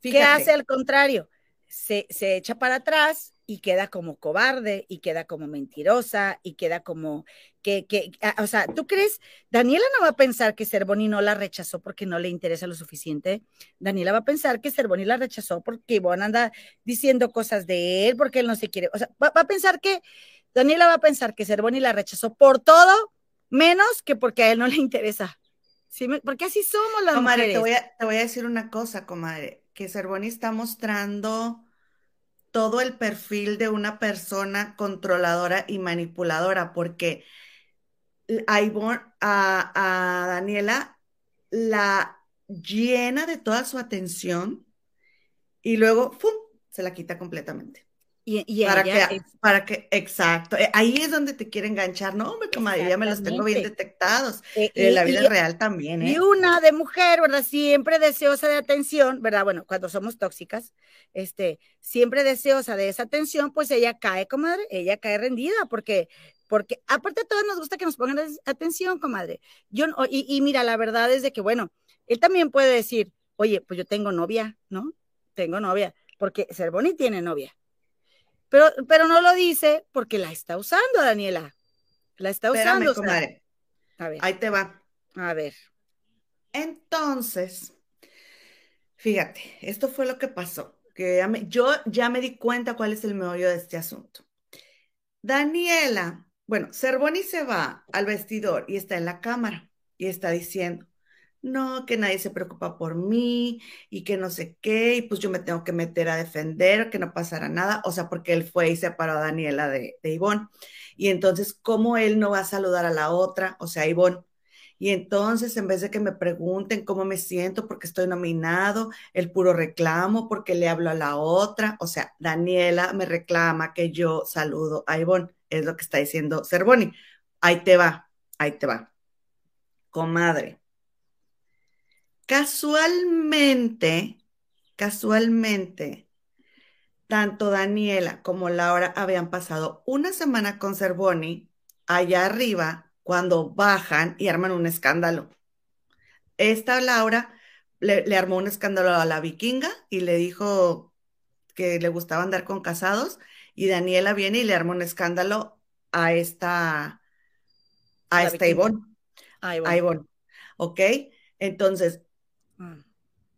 ¿qué hace al contrario? Se, se echa para atrás y queda como cobarde y queda como mentirosa y queda como que, que, ah, o sea, ¿tú crees? Daniela no va a pensar que Cervoni no la rechazó porque no le interesa lo suficiente. Daniela va a pensar que Cervoni la rechazó porque Ivonne anda diciendo cosas de él, porque él no se quiere, o sea, va, a pensar que, Daniela va a pensar que Cervoni la rechazó por todo, menos que porque a él no le interesa. ¿Sí? Porque así somos las comadre, Te voy, a, te voy a decir una cosa, comadre, que Cervoni está mostrando todo el perfil de una persona controladora y manipuladora, porque a, a, Daniela la llena de toda su atención y luego se la quita completamente. Y, para, que, para que, exacto, eh, ahí es donde te quiere enganchar, no, hombre, comadre, ya me los tengo bien detectados, en eh, la vida real también, ¿eh? Y una de mujer, ¿verdad? Siempre deseosa de atención, ¿verdad? Bueno, cuando somos tóxicas, este, siempre deseosa de esa atención, pues ella cae, comadre, ella cae rendida, porque, porque aparte a todos nos gusta que nos pongan atención, comadre. Yo, y, y mira, la verdad es de que, bueno, él también puede decir, oye, pues yo tengo novia, ¿no? Tengo novia, porque Cervoni tiene novia pero, pero no lo dice porque la está usando, Daniela. La está usando. Comadre. A ver. Ahí te va. A ver. Entonces, fíjate, esto fue lo que pasó. Que yo ya me di cuenta cuál es el meollo de este asunto. Daniela, bueno, Cervoni se va al vestidor y está en la cámara y está diciendo, no, que nadie se preocupa por mí y que no sé qué, y pues yo me tengo que meter a defender, que no pasará nada, o sea, porque él fue y separó a Daniela de, Ivonne. Y entonces, ¿cómo él no va a saludar a la otra, o sea, Ivonne? Y entonces, en vez de que me pregunten cómo me siento porque estoy nominado, el puro reclamo porque le hablo a la otra, o sea, Daniela me reclama que yo saludo a Ivonne, es lo que está diciendo Cervoni. Ahí te va, ahí te va. Comadre Casualmente, casualmente, tanto Daniela como Laura habían pasado una semana con Cervoni allá arriba cuando bajan y arman un escándalo. Esta Laura le, armó un escándalo a la vikinga y le dijo que le gustaba andar con casados y Daniela viene y le armó un escándalo a esta, a esta Ivonne. A Ivonne. ¿Ok? Entonces.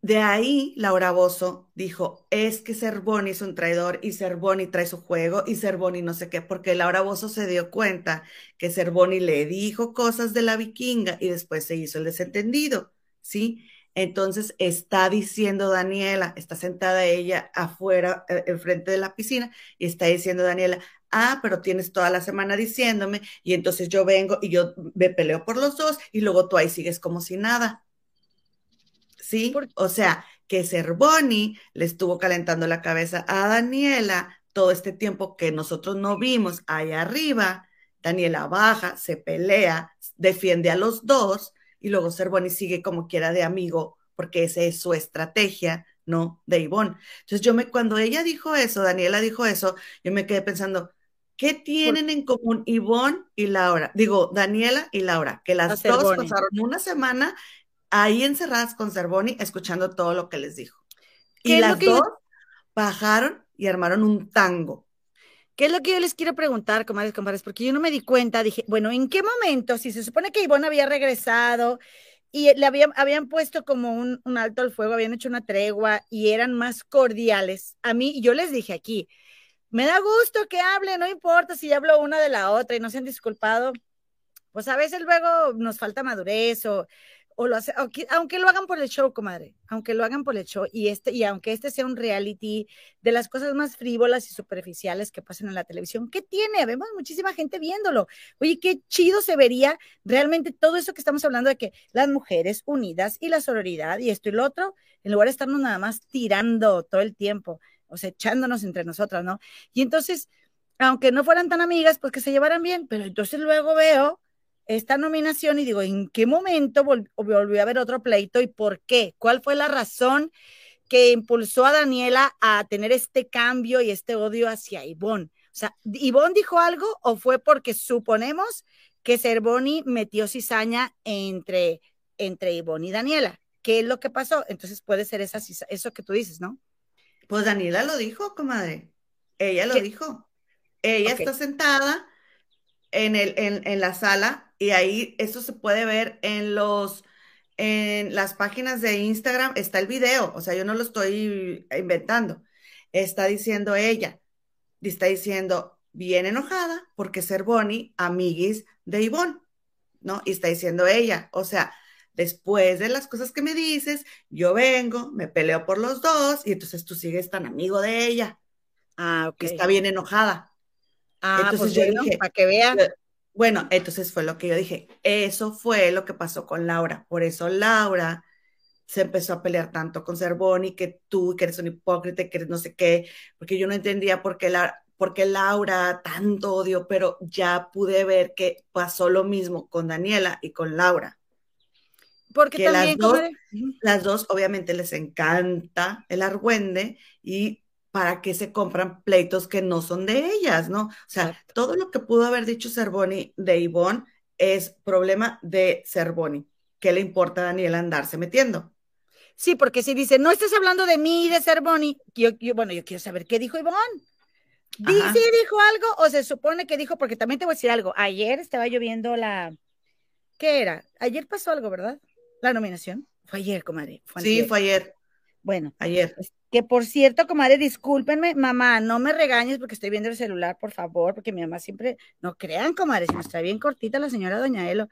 De ahí Laura Bozo dijo, es que Cervoni es un traidor y Cervoni trae su juego y Cervoni no sé qué, porque Laura Bozo se dio cuenta que Cervoni le dijo cosas de la vikinga y después se hizo el desentendido, ¿sí? Entonces está diciendo Daniela, está sentada ella afuera, eh, enfrente de la piscina, y está diciendo Daniela, ah, pero tienes toda la semana diciéndome, y entonces yo vengo y yo me peleo por los dos, y luego tú ahí sigues como si nada. ¿Sí? O sea, que Cervoni le estuvo calentando la cabeza a Daniela todo este tiempo que nosotros no vimos allá arriba. Daniela baja, se pelea, defiende a los dos y luego y sigue como quiera de amigo, porque esa es su estrategia, ¿no? De Ivonne. Entonces yo me, cuando ella dijo eso, Daniela dijo eso, yo me quedé pensando, ¿qué tienen en común Ivonne y Laura? Digo, Daniela y Laura, que las dos pasaron una semana ahí encerradas con Cervoni escuchando todo lo que les dijo. Y las dos bajaron y armaron un tango. ¿Qué es lo que yo les quiero preguntar, comadres, compadres? Porque yo no me di cuenta, dije, bueno, ¿en qué momento? Si se supone que Ivonne había regresado y le habían, habían puesto como un, un, alto al fuego, habían hecho una tregua y eran más cordiales. A mí, yo les dije aquí, me da gusto que hable, no importa si hablo una de la otra y no se han disculpado. Pues a veces luego nos falta madurez o o lo hace, aunque, lo hagan por el show, comadre, aunque lo hagan por el show, y este, y aunque este sea un reality de las cosas más frívolas y superficiales que pasan en la televisión, ¿qué tiene? Vemos muchísima gente viéndolo. Oye, qué chido se vería realmente todo eso que estamos hablando de que las mujeres unidas y la sororidad y esto y lo otro, en lugar de estarnos nada más tirando todo el tiempo, o sea, echándonos entre nosotras, ¿no? Y entonces, aunque no fueran tan amigas, pues que se llevaran bien, pero entonces luego veo esta nominación y digo, ¿en qué momento volvió a haber otro pleito y por qué? ¿Cuál fue la razón que impulsó a Daniela a tener este cambio y este odio hacia Ivonne? O sea, ¿Ivonne dijo algo o fue porque suponemos que Cervoni metió cizaña entre, entre Ivonne y Daniela? ¿Qué es lo que pasó? Entonces puede ser esa, eso que tú dices, ¿no? Pues Daniela lo dijo, comadre. Ella lo dijo. Ella está sentada en, el, en, en la sala y ahí eso se puede ver en los en las páginas de Instagram está el video, o sea, yo no lo estoy inventando. Está diciendo ella, está diciendo bien enojada porque ser Bonnie, amiguis de Ivonne, ¿no? Y está diciendo ella, o sea, después de las cosas que me dices, yo vengo, me peleo por los dos y entonces tú sigues tan amigo de ella. Ah, ok. está bien enojada. Ah, entonces pues yo dije, para que vean. Bueno, entonces fue lo que yo dije, eso fue lo que pasó con Laura, por eso Laura se empezó a pelear tanto con Cervoni, que tú, que eres un hipócrita, que eres no sé qué, porque yo no entendía por qué, la, por qué Laura tanto odio, pero ya pude ver que pasó lo mismo con Daniela y con Laura. Porque también, las dos, las dos obviamente les encanta el argüende y para qué se compran pleitos que no son de ellas, ¿no? O sea, todo lo que pudo haber dicho Cervoni de Ivonne es problema de Cervoni. ¿Qué le importa a Daniel andarse metiendo? Sí, porque si dice, no estás hablando de mí y de Cervoni, yo, bueno, yo quiero saber qué dijo Ivonne. ¿Sí dijo algo o se supone que dijo? Porque también te voy a decir algo. Ayer estaba lloviendo la... ¿Qué era? Ayer pasó algo, ¿verdad? La nominación. Fue ayer, comadre. sí, fue ayer. Bueno, ayer. Que por cierto, comadre, discúlpenme, mamá, no me regañes porque estoy viendo el celular, por favor, porque mi mamá siempre, no crean, comadre, si me está bien cortita la señora Doña Elo.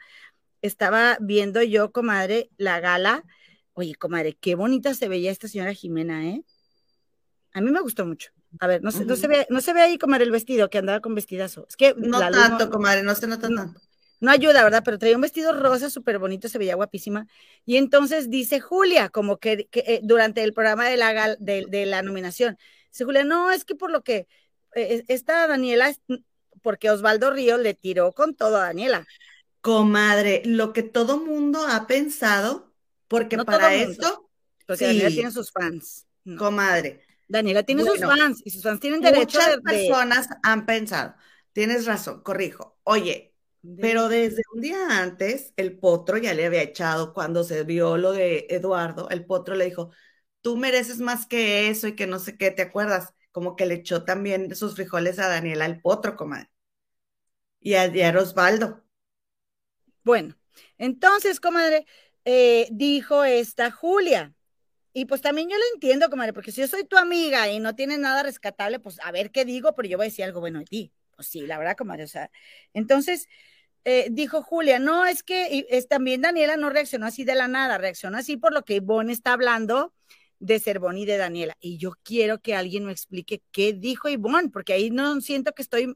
Estaba viendo yo, comadre, la gala. Oye, comadre, qué bonita se veía esta señora Jimena, ¿eh? A mí me gustó mucho. A ver, no, se, no se ve, no se ve ahí, comadre, el vestido, que andaba con vestidazo. Es que no tanto, comadre, no se nota tanto no ayuda, ¿verdad? Pero traía un vestido rosa súper bonito, se veía guapísima. Y entonces dice Julia, como que, eh, durante el programa de la, de, la nominación, dice Julia, no, es que por lo que eh, esta Daniela, porque Osvaldo Río le tiró con todo a Daniela. Comadre, lo que todo mundo ha pensado, porque para esto... Porque Daniela tiene sus fans. Comadre. Daniela tiene sus fans y sus fans tienen derecho Muchas personas han pensado, tienes razón, corrijo. Oye, pero desde un día antes, el potro ya le había echado, cuando se vio lo de Eduardo, el potro le dijo, tú mereces más que eso y que no sé qué, ¿te acuerdas? Como que le echó también sus frijoles a Daniela, el potro, comadre. Y a, y Osvaldo. Bueno, entonces, comadre, eh, dijo esta Julia. Y pues también yo lo entiendo, comadre, porque si yo soy tu amiga y no tienes nada rescatable, pues a ver qué digo, pero yo voy a decir algo bueno de ti. Pues sí, la verdad, comadre, o sea, entonces eh, dijo Julia, no, es que es, también Daniela no reaccionó así de la nada, reaccionó así por lo que Ivonne está hablando de Cervón y de Daniela. Y yo quiero que alguien me explique qué dijo Ivonne, porque ahí no siento que estoy,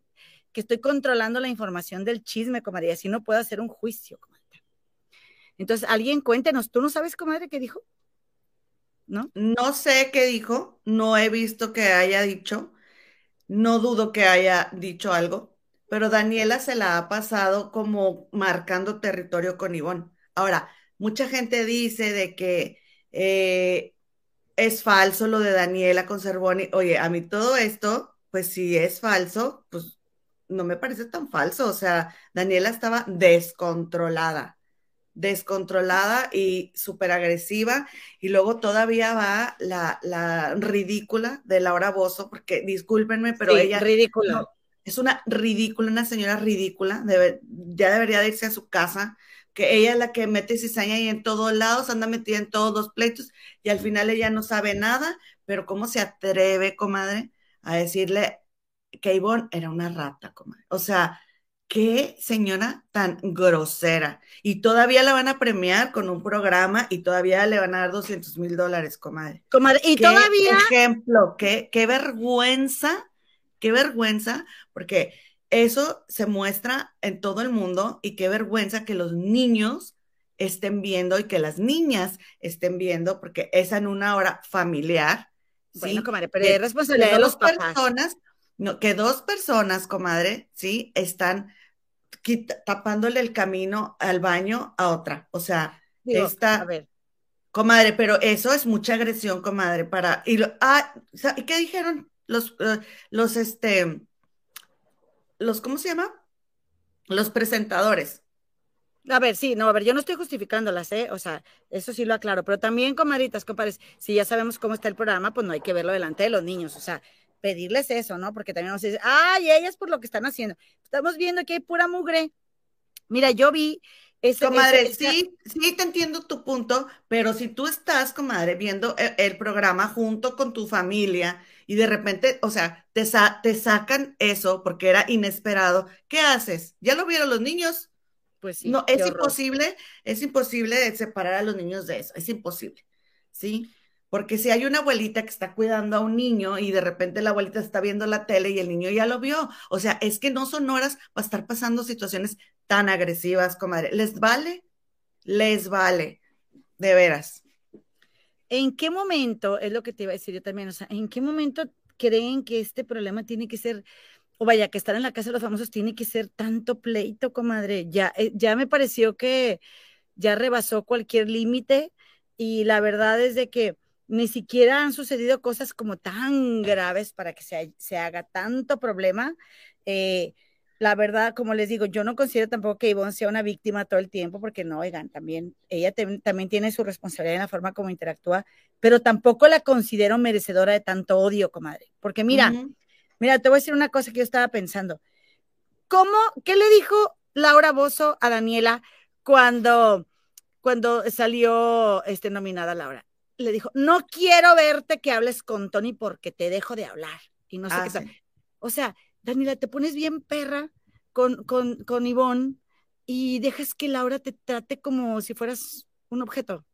que estoy controlando la información del chisme, comadre, así no puedo hacer un juicio, comadre. Entonces, alguien cuéntenos, ¿tú no sabes, comadre, qué dijo? ¿No? No sé qué dijo, no he visto que haya dicho, no dudo que haya dicho algo, pero Daniela se la ha pasado como marcando territorio con Ivonne. Ahora, mucha gente dice de que eh, es falso lo de Daniela con Cervoni. Oye, a mí todo esto, pues si es falso, pues no me parece tan falso. O sea, Daniela estaba descontrolada descontrolada y súper agresiva. Y luego todavía va la, la, ridícula de Laura Bozo, porque discúlpenme, pero ella... Ridícula. Es una ridícula, una señora ridícula. ya debería de irse a su casa, que ella es la que mete cizaña y en todos lados, anda metida en todos los pleitos y al final ella no sabe nada, pero ¿cómo se atreve, comadre, a decirle que Ivonne era una rata, comadre? O sea, qué señora tan grosera. Y todavía la van a premiar con un programa y todavía le van a dar 200 mil dólares, comadre. Comadre, y todavía. Ejemplo, qué, qué vergüenza, qué vergüenza, porque eso se muestra en todo el mundo y qué vergüenza que los niños estén viendo y que las niñas estén viendo, porque es en una hora familiar. Bueno, comadre, pero es responsabilidad de, los personas, no, que dos personas, comadre, sí, están tapándole el camino al baño a otra. O sea, esta. Comadre, pero eso es mucha agresión, comadre, para. Y ah, ¿y qué dijeron? Los, eh, los, este, los, ¿cómo se llama? Los presentadores. A ver, sí, no, a ver, yo no estoy justificándolas, ¿eh? O sea, eso sí lo aclaro, pero también, comadritas, compadres, si ya sabemos cómo está el programa, pues no hay que verlo delante de los niños, o sea, pedirles eso, ¿no? Porque también nos dicen, ay, ellas por lo que están haciendo. Estamos viendo que hay pura mugre. Mira, yo vi ese, comadre, sí, sí te entiendo tu punto, pero si tú estás, comadre, viendo e, el, programa junto con tu familia y de repente, o sea, te, te sacan eso porque era inesperado, ¿qué haces? ¿Ya lo vieron los niños? Pues sí. No, es imposible, es imposible separar a los niños de eso, es imposible, ¿sí? Porque si hay una abuelita que está cuidando a un niño y de repente la abuelita está viendo la tele y el niño ya lo vio, o sea, es que no son horas para estar pasando situaciones tan agresivas, comadre. ¿Les vale? Les vale, de veras. ¿En qué momento, es lo que te iba a decir yo también, o sea, en qué momento creen que este problema tiene que ser, o vaya, que estar en la casa de los famosos tiene que ser tanto pleito, comadre? Ya, eh, ya me pareció que ya rebasó cualquier límite y la verdad es de que ni siquiera han sucedido cosas como tan graves para que se, haga tanto problema. Eh, la verdad, como les digo, yo no considero tampoco que Ivonne sea una víctima todo el tiempo, porque no, oigan, también ella también tiene su responsabilidad en la forma como interactúa, pero tampoco la considero merecedora de tanto odio, comadre. Porque mira, mira, te voy a decir una cosa que yo estaba pensando. ¿Cómo, qué le dijo Laura Bozo a Daniela cuando, cuando salió este, nominada Laura? le dijo, no quiero verte que hables con Tony porque te dejo de hablar. Y no sé ah, qué O sea, Daniela, te pones bien perra con, con, con Ivonne y dejas que Laura te trate como si fueras un objeto.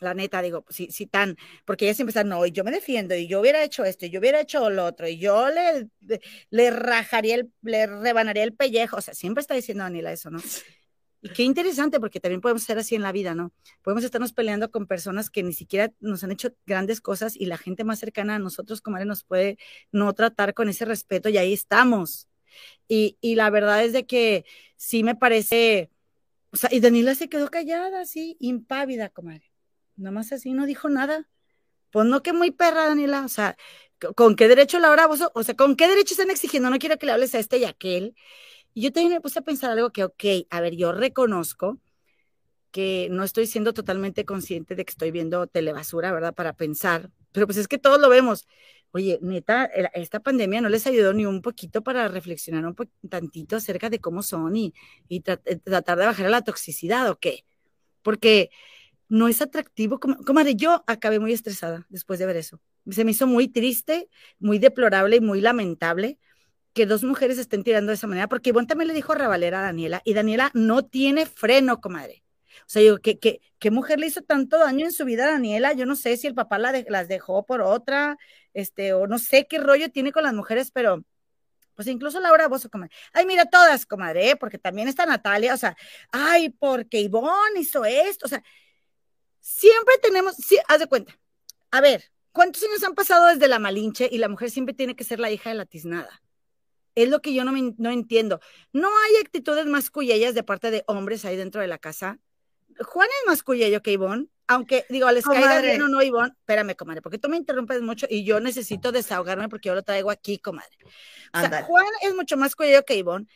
La neta, digo, si, si tan, porque ella siempre está, no, y yo me defiendo, y yo hubiera hecho esto, y yo hubiera hecho lo otro, y yo le, le rajaría, el, le rebanaría el pellejo, o sea, siempre está diciendo Daniela eso, ¿no? Y qué interesante, porque también podemos ser así en la vida, ¿no? Podemos estarnos peleando con personas que ni siquiera nos han hecho grandes cosas y la gente más cercana a nosotros, como nos puede no tratar con ese respeto y ahí estamos. Y, la verdad es de que sí me parece, o sea, y Daniela se quedó callada, así, impávida, comadre. Nomás así, no dijo nada. Pues no que muy perra, Daniela, o sea, ¿con qué derecho la vos? O sea, ¿con qué derecho están exigiendo? No quiero que le hables a este y a aquel. Y yo también me puse a pensar algo que, ok, a ver, yo reconozco que no estoy siendo totalmente consciente de que estoy viendo telebasura, ¿verdad? Para pensar, pero pues es que todos lo vemos. Oye, neta, esta pandemia no les ayudó ni un poquito para reflexionar un tantito acerca de cómo son y, y eh, tratar de bajar la toxicidad o qué. Porque no es atractivo. Comadre, yo acabé muy estresada después de ver eso. Se me hizo muy triste, muy deplorable y muy lamentable que dos mujeres estén tirando de esa manera, porque Ivonne también le dijo a Ravalera a Daniela, y Daniela no tiene freno, comadre. O sea, yo, ¿qué, qué, qué mujer le hizo tanto daño en su vida a Daniela? Yo no sé si el papá la las dejó por otra, este, o no sé qué rollo tiene con las mujeres, pero pues incluso Laura Bozo, comadre. Ay, mira, todas, comadre, ¿eh? porque también está Natalia, o sea, ay, porque Ivonne hizo esto, o sea, siempre tenemos, haz de cuenta. A ver, ¿cuántos años han pasado desde la Malinche y la mujer siempre tiene que ser la hija de la tiznada? Es lo que yo no, no entiendo. ¿No hay actitudes más cuyellas de parte de hombres ahí dentro de la casa? Juan es más cuyello que Ivonne, aunque digo, les caiga bien o no, Ivonne, espérame, comadre, porque tú me interrumpes mucho y yo necesito desahogarme porque yo lo traigo aquí, comadre. O sea, Juan es mucho más cuyello que Ivonne.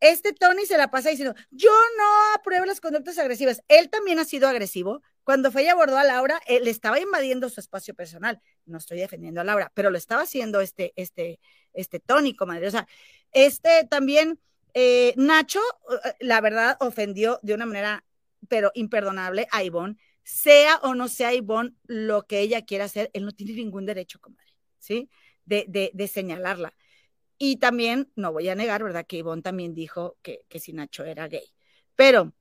Este Tony se la pasa diciendo, yo no apruebo las conductas agresivas. Él también ha sido agresivo. Cuando fue y abordó a Laura, él le estaba invadiendo su espacio personal. No estoy defendiendo a Laura, pero lo estaba haciendo este, este, este Tony, comadre. O sea, este también, eh, Nacho, eh, la verdad, ofendió de una manera, pero imperdonable a Ivonne. Sea o no sea Ivonne lo que ella quiera hacer, él no tiene ningún derecho, comadre, ¿sí? De, de, de señalarla. Y también, no voy a negar, ¿verdad? Que Ivonne también dijo que, que si Nacho era gay. Pero,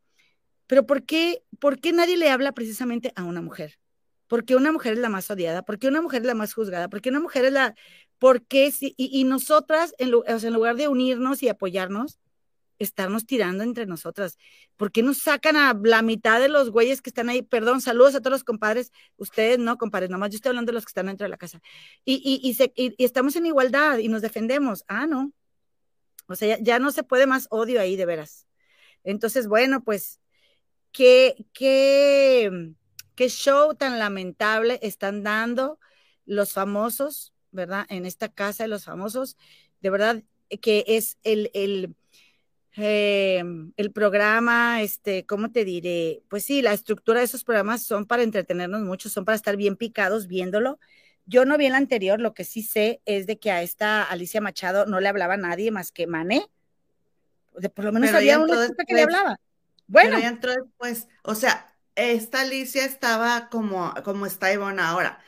pero ¿por qué, ¿por qué nadie le habla precisamente a una mujer? ¿Por qué una mujer es la más odiada? ¿Por qué una mujer es la más juzgada? ¿Por qué una mujer es la... ¿Por qué si... y, nosotras, en, lugar de unirnos y apoyarnos, estarnos tirando entre nosotras. ¿Por qué nos sacan a la mitad de los güeyes que están ahí? Perdón, saludos a todos los compadres. Ustedes no, compadres, nomás yo estoy hablando de los que están dentro de la casa. Y, y, y, estamos en igualdad y nos defendemos. Ah, no. O sea, ya, no se puede más odio ahí, de veras. Entonces, bueno, pues, qué, qué, qué show tan lamentable están dando los famosos, ¿verdad? En esta casa de los famosos. De verdad que es el, el eh, el programa, este, ¿cómo te diré? Pues sí, la estructura de esos programas son para entretenernos mucho, son para estar bien picados viéndolo. Yo no vi el anterior, lo que sí sé es de que a esta Alicia Machado no le hablaba nadie más que Mané. Por lo menos había una que le hablaba. Bueno. Pero ya entró después. O sea, esta Alicia estaba como, como está Ivonne ahora.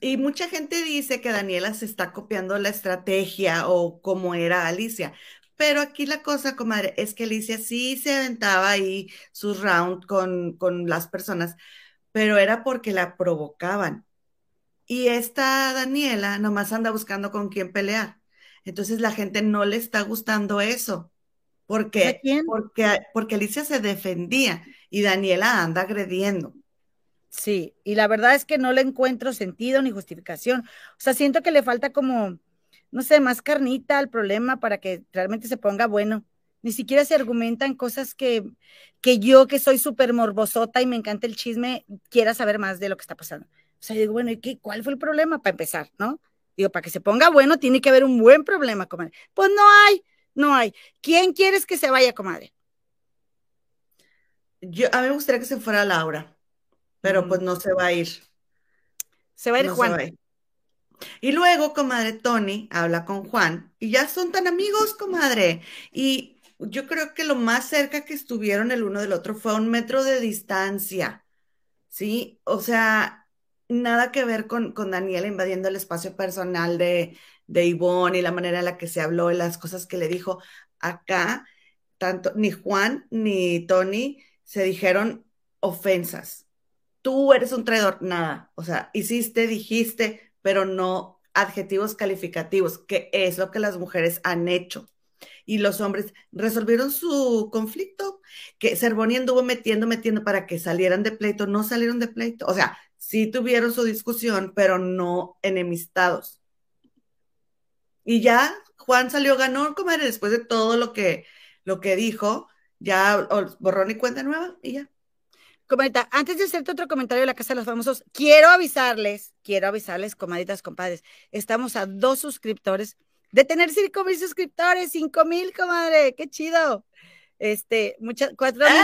Y mucha gente dice que Daniela se está copiando la estrategia o como era Alicia, pero aquí la cosa, comadre, es que Alicia sí se aventaba ahí sus round con, con las personas, pero era porque la provocaban. Y esta Daniela nomás anda buscando con quién pelear. Entonces la gente no le está gustando eso. Porque, porque, porque Alicia se defendía y Daniela anda agrediendo. Sí, y la verdad es que no le encuentro sentido ni justificación. O sea, siento que le falta como, no sé, más carnita al problema para que realmente se ponga bueno. Ni siquiera se argumentan cosas que, que yo, que soy súper morbosota y me encanta el chisme, quiera saber más de lo que está pasando. O sea, digo, bueno, ¿y qué, cuál fue el problema para empezar, no? Digo, para que se ponga bueno, tiene que haber un buen problema, comadre. Pues no hay, no hay. ¿Quién quieres que se vaya, comadre? Yo, a mí me gustaría que se fuera Laura, pero pues no se va a ir. Se va a ir Juan. Y luego, comadre Tony habla con Juan y ya son tan amigos, comadre. Y yo creo que lo más cerca que estuvieron el uno del otro fue a un metro de distancia, ¿sí? O sea, nada que ver con, con Daniela invadiendo el espacio personal de, de Ivonne y la manera en la que se habló y las cosas que le dijo. Acá, tanto ni Juan ni Tony se dijeron ofensas. Tú eres un traidor, nada. O sea, hiciste, dijiste, pero no adjetivos calificativos, que es lo que las mujeres han hecho. Y los hombres resolvieron su conflicto, que Cervoni anduvo metiendo, metiendo para que salieran de pleito, no salieron de pleito. O sea, sí tuvieron su discusión, pero no enemistados. Y ya Juan salió ganó, comadre, después de todo lo que, lo que dijo, ya borrón y cuenta nueva y ya. Comadita, antes de hacerte otro comentario de la Casa de los Famosos, quiero avisarles, quiero avisarles, comaditas, compadres, estamos a dos suscriptores de tener cinco mil suscriptores, cinco mil, comadre, qué chido. Este, muchas, cuatro mil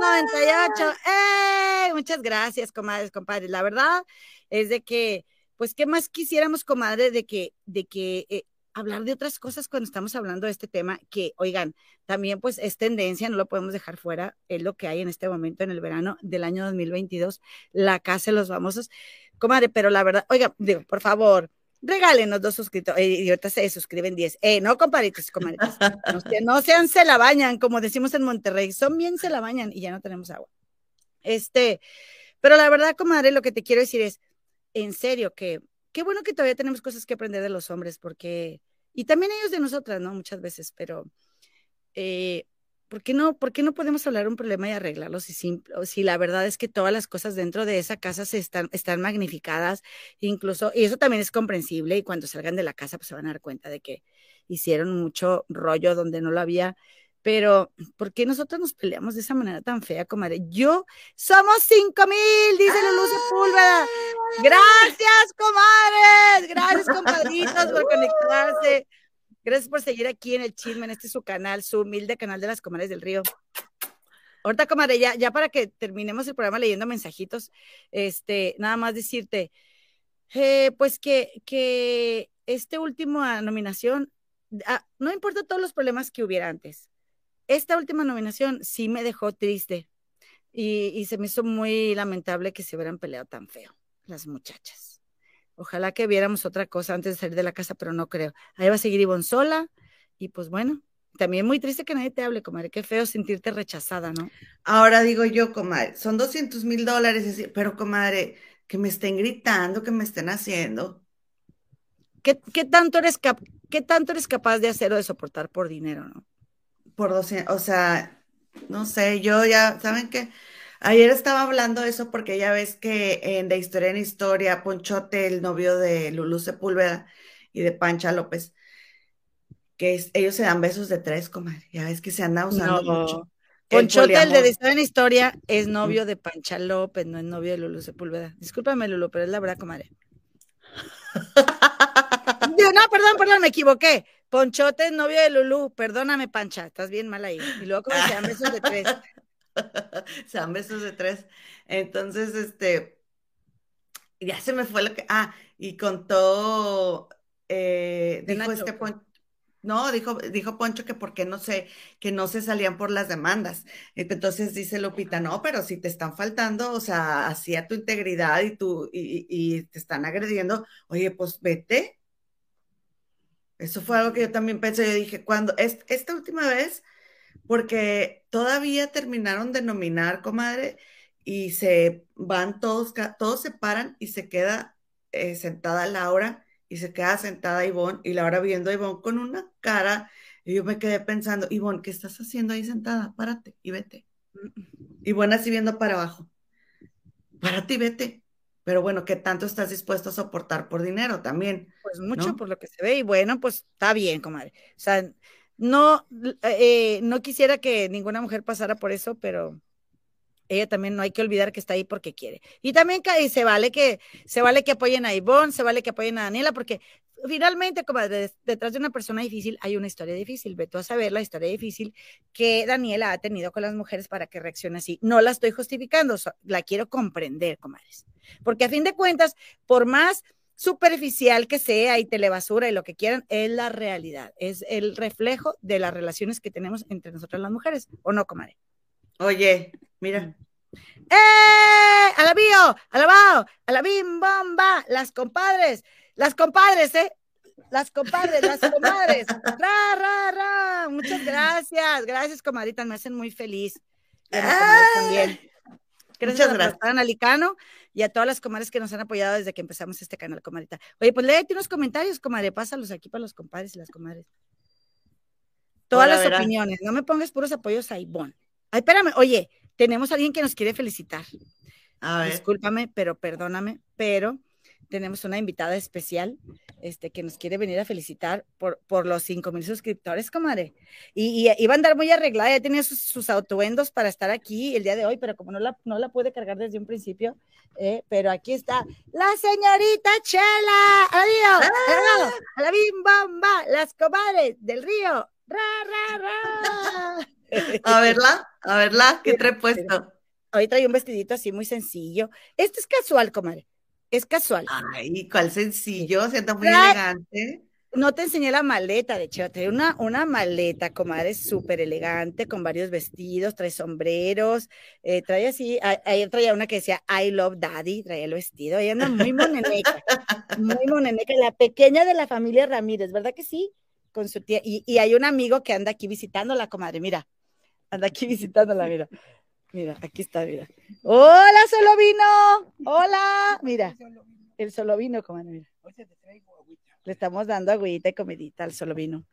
novecientos ¡Eh! Muchas gracias, comadres, compadres. La verdad es de que, pues, ¿qué más quisiéramos, comadre, de que, de que eh, hablar de otras cosas cuando estamos hablando de este tema, que, oigan, también pues es tendencia, no lo podemos dejar fuera, es lo que hay en este momento en el verano del año 2022, la casa de los famosos. Comadre, pero la verdad, oiga, digo, por favor, regálenos dos suscriptores, eh, y ahorita se suscriben 10. Eh, no, compadritos, comadritos, no, no sean se la bañan, como decimos en Monterrey, son bien se la bañan y ya no tenemos agua. Este, pero la verdad, comadre, lo que te quiero decir es, en serio, que qué bueno que todavía tenemos cosas que aprender de los hombres, porque, y también ellos de nosotras, ¿no? Muchas veces, pero, eh, ¿por qué no, por qué no podemos hablar un problema y arreglarlo si, si la verdad es que todas las cosas dentro de esa casa se están, están magnificadas, incluso, y eso también es comprensible, y cuando salgan de la casa, pues se van a dar cuenta de que hicieron mucho rollo donde no lo había, pero ¿por qué nosotros nos peleamos de esa manera tan fea, comadre? Yo, somos cinco mil, dice Lulu Sepúlveda. Gracias, comadres, gracias, compadritos, por conectarse. Gracias por seguir aquí en el chisme, en este su canal, su humilde canal de las comadres del río. Ahorita, comadre, ya, ya para que terminemos el programa leyendo mensajitos, este, nada más decirte, eh, pues que, que este último nominación, ah, no importa todos los problemas que hubiera antes, esta última nominación sí me dejó triste y, se me hizo muy lamentable que se hubieran peleado tan feo las muchachas. Ojalá que viéramos otra cosa antes de salir de la casa, pero no creo. Ahí va a seguir Ivonne sola y pues bueno, también muy triste que nadie te hable, comadre. Qué feo sentirte rechazada, ¿no? Ahora digo yo, comadre, son 200 mil dólares, pero comadre, que me estén gritando, que me estén haciendo. ¿Qué, qué tanto, eres ¿Qué tanto eres capaz de hacer o de soportar por dinero, no? Por 200, o sea, no sé, yo ya, ¿saben qué? Ayer estaba hablando de eso porque ya ves que en De Historia en Historia, Ponchote, el novio de Lulú Sepúlveda y de Pancha López, que ellos se dan besos de tres, comadre. Ya ves que se anda usando mucho. Ponchote, el, de Historia en Historia, es novio de Pancha López, no es novio de Lulú Sepúlveda. Discúlpame, Lulú, pero es la verdad, comadre. no, perdón, perdón, me equivoqué. Ponchote es novio de Lulú. Perdóname, Pancha, estás bien mal ahí. Y luego como sean besos de tres. sean besos de tres. Entonces, este, ya se me fue lo que. Ah, y contó. Eh, dijo este no, dijo, dijo Poncho que por qué no sé, que no se salían por las demandas. Entonces dice Lupita, no, pero si te están faltando, o sea, hacia tu integridad y tu, y, y te están agrediendo, oye, pues vete, eso fue algo que yo también pensé. Yo dije, cuando, esta última vez, porque todavía terminaron de nominar, comadre, y se van todos, todos se paran y se queda eh, sentada Laura y se queda sentada Ivonne y Laura viendo a Ivonne con una cara. Y yo me quedé pensando, Ivonne, ¿qué estás haciendo ahí sentada? Párate y vete. Ivonne así viendo para abajo. Párate y vete. Pero bueno, ¿qué tanto estás dispuesto a soportar por dinero también? Pues mucho por lo que se ve y bueno, pues está bien, comadre. O sea, no, eh, no quisiera que ninguna mujer pasara por eso, pero ella también no hay que olvidar que está ahí porque quiere. Y también se vale que se vale que apoyen a Ivonne, se vale que apoyen a Daniela, porque finalmente, como detrás de una persona difícil hay una historia difícil. Ve tú a saber la historia difícil que Daniela ha tenido con las mujeres para que reaccione así. No la estoy justificando, la quiero comprender, comadres. Porque a fin de cuentas, por más superficial que sea y telebasura y lo que quieran, es la realidad, es el reflejo de las relaciones que tenemos entre nosotras las mujeres, ¿o no, comadre? Oye, mira. ¡Eh! ¡Alabío! ¡Alabao! ¡Alabim, bomba! Las compadres, las compadres, ¿eh? Las compadres, las comadres. ¡Ra, ra, ra! Muchas gracias. Gracias, comadritas. Me hacen muy feliz. también. Gracias, gracias. a Alicano y a todas las comadres que nos han apoyado desde que empezamos este canal, comadrita. Oye, pues léete unos comentarios, comadre. Pásalos aquí para los compadres y las comadres. Todas las opiniones. No me pongas puros apoyos a Ivonne. Ay, espérame. Oye, tenemos a alguien que nos quiere felicitar. A ver. Discúlpame, pero perdóname, pero tenemos una invitada especial este, que nos quiere venir a felicitar por, por los 5 mil suscriptores, comadre. Y, iba a andar muy arreglada, ya tenía sus, sus autoendos para estar aquí el día de hoy, pero como no la, no la pude cargar desde un principio, eh, pero aquí está la señorita Chela, a la, ¡Ah! a la bim bamba, las comadres del río, ra, ra, ra. A verla, a verla, ¿qué trae puesto? Hoy trae un vestidito así muy sencillo. Esto es casual, comadre. Es casual. Ay, cuál sencillo, siento muy elegante. no te enseñé la maleta, de hecho, trae una, una maleta, comadre, súper elegante, con varios vestidos, trae sombreros, eh, trae así, ayer traía una que decía I love daddy, traía el vestido, ella anda muy moneneca, muy moneneca, la pequeña de la familia Ramírez, ¿verdad que sí? Con su tía, y, y hay un amigo que anda aquí visitándola, comadre, mira, anda aquí visitándola, mira. Mira, aquí está, mira. Hola, solo vino. Hola, mira. El solo vino, comadre, mira. Le estamos dando agüita y comidita al solo vino.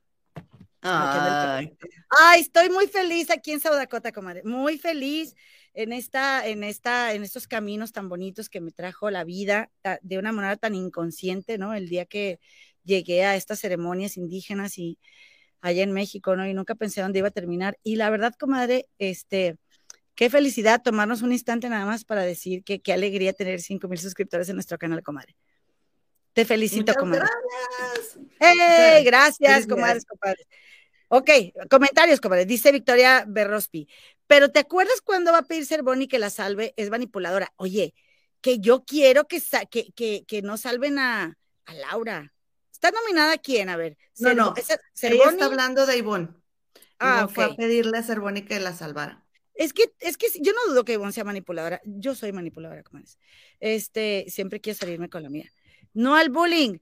Ay. Ay, estoy muy feliz aquí en South Dakota, comadre. Muy feliz en esta, en esta, en estos caminos tan bonitos que me trajo la vida de una manera tan inconsciente, ¿no? El día que llegué a estas ceremonias indígenas y allá en México, ¿no? Y nunca pensé dónde iba a terminar. Y la verdad, comadre, este, Qué felicidad tomarnos un instante nada más para decir que qué alegría tener 5 mil suscriptores en nuestro canal, comadre. Te felicito, comadre. Gracias. ¡Hey! Gracias, comadres, compadre. Ok, comentarios, comadre. Dice Victoria Berrospi. Pero ¿te acuerdas cuando va a pedir ser Bonnie que la salve? Es manipuladora. Oye, que yo quiero que, que, que, no salven a, a, Laura. ¿Está nominada quién? A ver. No, no. Ella está hablando de Ivonne. Ah, fue a pedirle a Bonnie que la salvara. Es que, es que yo no dudo que Ivonne sea manipuladora. Yo soy manipuladora, comadres. Este, siempre quiero salirme con la mía. No al bullying.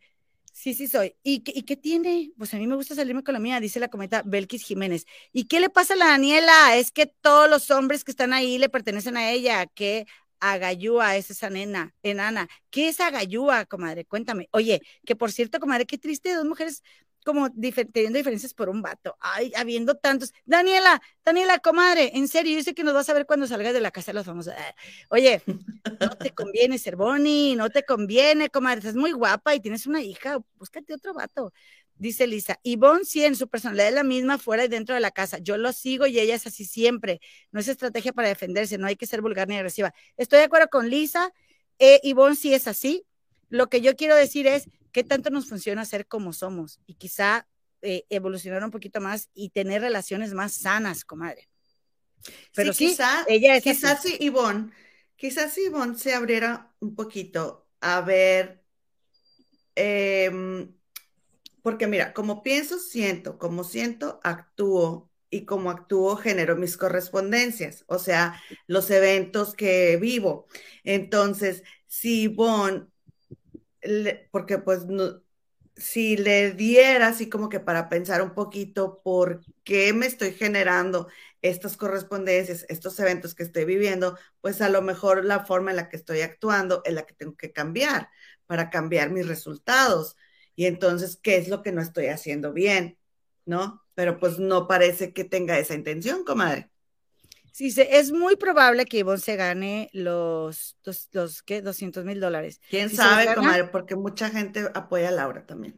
Sí, sí soy. ¿Y, ¿Y qué tiene? Pues a mí me gusta salirme con la mía, dice la cometa Belkis Jiménez. ¿Y qué le pasa a la Daniela? Es que todos los hombres que están ahí le pertenecen a ella. ¿Qué agayúa es esa nena, enana? ¿Qué es agayúa, comadre? Cuéntame. Oye, que por cierto, comadre, qué triste, dos mujeres como teniendo diferencias por un vato. Ay, habiendo tantos. Daniela, Daniela, comadre, en serio, yo sé que nos vas a ver cuando salgas de la casa de los famosos. Ah, oye, no te conviene ser Bonnie, no te conviene, comadre, estás muy guapa y tienes una hija, búscate otro vato. Dice Lisa, Ivonne sí en su personalidad es la misma fuera y dentro de la casa. Yo lo sigo y ella es así siempre. No es estrategia para defenderse, no hay que ser vulgar ni agresiva. Estoy de acuerdo con Lisa, eh, Ivonne sí es así. Lo que yo quiero decir es, qué tanto nos funciona ser como somos y quizá eh, evolucionar un poquito más y tener relaciones más sanas, comadre. Pero sí, quizá, ella es quizás si Ivonne, quizás si Ivonne se abriera un poquito a ver, em, porque mira, como pienso, siento, como siento, actúo y como actúo, genero mis correspondencias, o sea, los eventos que vivo. Entonces, si Ivonne porque pues si le diera así como que para pensar un poquito por qué me estoy generando estas correspondencias, estos eventos que estoy viviendo, pues a lo mejor la forma en la que estoy actuando es la que tengo que cambiar para cambiar mis resultados. Y entonces, ¿qué es lo que no estoy haciendo bien? ¿No? Pero pues no parece que tenga esa intención, comadre. Sí, es muy probable que Ivonne se gane los, los, los ¿qué? 200 mil dólares. ¿Quién sabe, comadre? Porque mucha gente apoya a Laura también.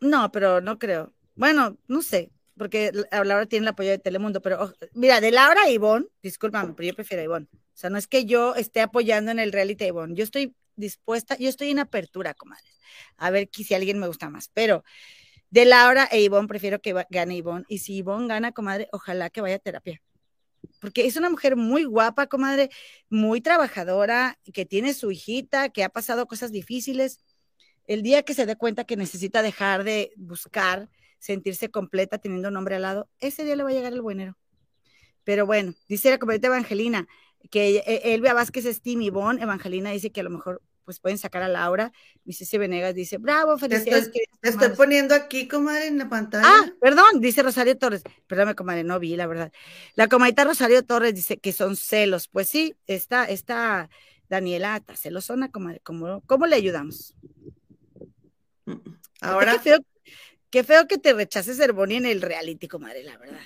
No, pero no creo. Bueno, no sé, porque Laura tiene el apoyo de Telemundo, pero mira, de Laura a Ivonne, discúlpame, pero yo prefiero a Ivonne. O sea, no es que yo esté apoyando en el reality a Ivonne, yo estoy dispuesta, yo estoy en apertura, comadre, a ver si alguien me gusta más, pero de Laura e Ivonne prefiero que gane Ivonne, y si Ivonne gana, comadre, ojalá que vaya a terapia porque es una mujer muy guapa, comadre, muy trabajadora, que tiene su hijita, que ha pasado cosas difíciles. El día que se dé cuenta que necesita dejar de buscar sentirse completa teniendo un hombre al lado, ese día le va a llegar el buenero. Pero bueno, dice la comadre Evangelina que e, Elvia Vázquez es Tim Bon, Evangelina dice que a lo mejor pues pueden sacar a Laura. Mi Ceci Venegas dice, bravo, felicidades. Te estoy, poniendo aquí, comadre, en la pantalla. Ah, perdón, dice Rosario Torres. Perdóname, comadre, no vi, la verdad. La comadita Rosario Torres dice que son celos. Pues sí, está, está Daniela está celosona, comadre. ¿Cómo, ¿Cómo le ayudamos? Ahora. Qué feo, que te rechaces Herboni en el reality, comadre, la verdad.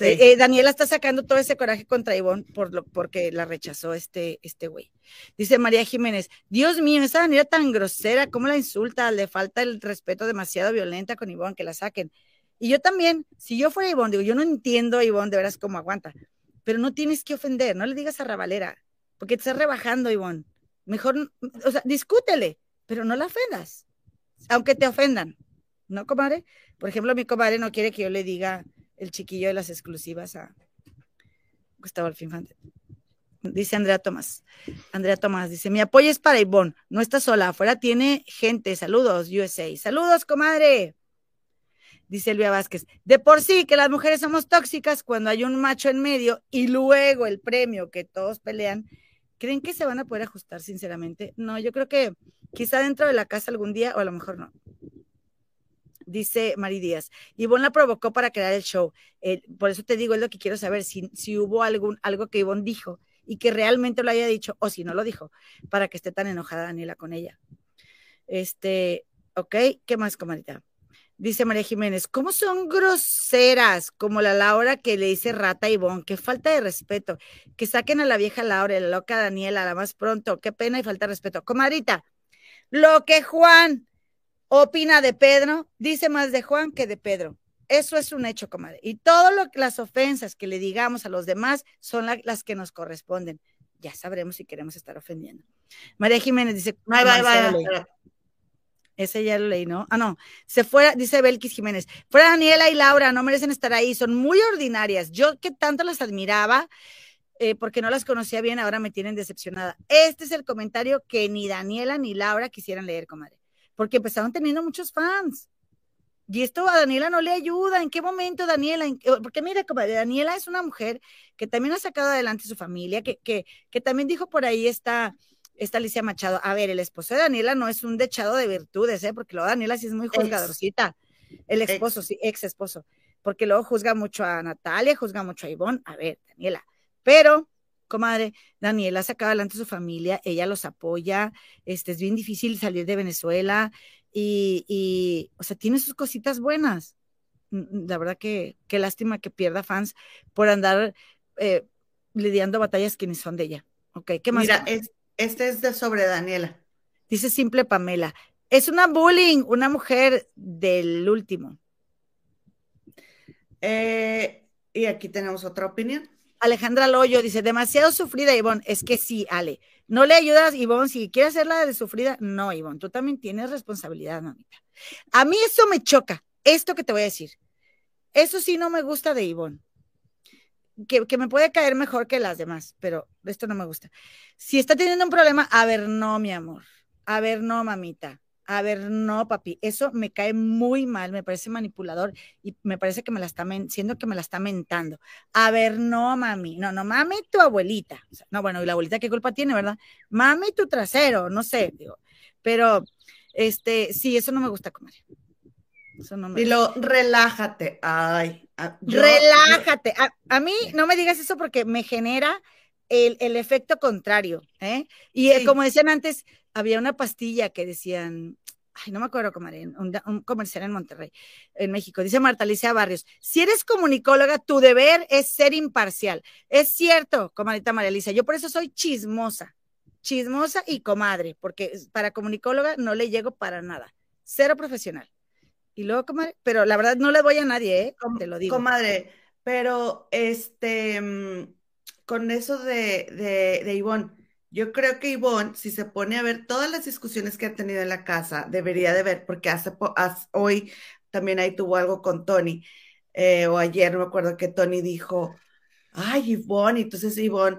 Eh, eh, Daniela está sacando todo ese coraje contra Ivonne por lo, porque la rechazó este este güey. Dice María Jiménez, Dios mío, esa Daniela tan grosera, ¿cómo la insulta? Le falta el respeto demasiado violenta con Ivonne, que la saquen. Y yo también, si yo fuera Ivonne, digo, yo no entiendo a Ivonne de veras cómo aguanta, pero no tienes que ofender, no le digas a Ravalera, porque te estás rebajando, Ivonne. Mejor, o sea, discútele, pero no la ofendas, aunque te ofendan. ¿No, comadre? Por ejemplo, mi comadre no quiere que yo le diga el chiquillo de las exclusivas a Gustavo Alfinfante. Dice Andrea Tomás. Andrea Tomás dice: Mi apoyo es para Ivonne. No está sola. Afuera tiene gente. Saludos, USA. Saludos, comadre. Dice Elvia Vázquez, de por sí que las mujeres somos tóxicas cuando hay un macho en medio y luego el premio que todos pelean, ¿creen que se van a poder ajustar sinceramente? No, yo creo que quizá dentro de la casa algún día o a lo mejor no. Dice Mari Díaz, Ivonne la provocó para crear el show. por eso te digo, es lo que quiero saber, si, si hubo algún, algo que Ivonne dijo y que realmente lo haya dicho, o si no lo dijo, para que esté tan enojada Daniela con ella. Este, ok, ¿qué más, comadita? Dice María Jiménez, ¿cómo son groseras? Como la Laura que le dice rata a Ivonne, qué falta de respeto. Que saquen a la vieja Laura, la loca Daniela, la más pronto, qué pena y falta de respeto. Comadrita, lo que Juan opina de Pedro, dice más de Juan que de Pedro. Eso es un hecho, comadre. Y todas las ofensas que le digamos a los demás son las que nos corresponden. Ya sabremos si queremos estar ofendiendo. María Jiménez dice, bye, bye, bye, Ese ya lo leí, ¿no? Ah, no. Se fuera, dice Belkis Jiménez. Fuera Daniela y Laura, no merecen estar ahí. Son muy ordinarias. Yo que tanto las admiraba, eh, porque no las conocía bien, ahora me tienen decepcionada. Este es el comentario que ni Daniela ni Laura quisieran leer, comadre. Porque empezaron teniendo muchos fans. Y esto a Daniela no le ayuda. ¿En qué momento Daniela? Porque mira, Daniela es una mujer que también ha sacado adelante su familia, que, que, que también dijo por ahí esta, esta Alicia Machado. A ver, el esposo de Daniela no es un dechado de virtudes, ¿eh? porque luego Daniela sí es muy juzgadorcita. El esposo, sí, ex esposo. Porque luego juzga mucho a Natalia, juzga mucho a Ivonne. A ver, Daniela. Pero, comadre, Daniela ha sacado adelante su familia, ella los apoya. Este, es bien difícil salir de Venezuela y, o sea, tiene sus cositas buenas. Mm, mm, la verdad que qué lástima que pierda fans por andar eh, lidiando batallas que ni son de ella. Ok, ¿qué más? Mira, este es de sobre Daniela. Dice simple Pamela. Es una bullying, una mujer del último. Eh, y aquí tenemos otra opinión. Alejandra Loyo dice, demasiado sufrida, Ivonne. Es que sí, Ale. No le ayudas, Ivonne. Si quieres hacerla de sufrida, no, Ivonne. Tú también tienes responsabilidad, mamita. A mí eso me choca. Esto que te voy a decir. Eso sí no me gusta de Ivonne. Que, que, me puede caer mejor que las demás, pero esto no me gusta. Si está teniendo un problema, a ver, no, mi amor. A ver, no, mamita. A ver, no, papi, eso me cae muy mal, me parece manipulador y me parece que me la está, siendo que me la está mentando. A ver, no, mami, no, no, mami, tu abuelita. no, bueno, y la abuelita, ¿qué culpa tiene, verdad? Mami, tu trasero, no sé, digo. Pero, este, sí, eso no me gusta comer. Eso no me Dilo, relájate. Ay, relájate. A, mí no me digas eso porque me genera el, efecto contrario. ¿eh? Y eh, como decían antes, había una pastilla que decían, ay, no me acuerdo cómo era, un, comercial en Monterrey, en México. Dice Marta Alicia Barrios, si eres comunicóloga, tu deber es ser imparcial. Es cierto, comadita María Alicia, yo por eso soy chismosa, chismosa y comadre, porque para comunicóloga no le llego para nada. Cero profesional. Y luego, comadre, pero la verdad no le voy a nadie, ¿eh? te lo digo. Comadre, pero este, mm, con eso de, de, de Ivonne, yo creo que Ivonne, si se pone a ver todas las discusiones que ha tenido en la casa, debería de ver, porque hace, hoy también ahí tuvo algo con Tony, eh, o ayer, no me acuerdo que Tony dijo, ay, Ivonne, entonces Ivonne,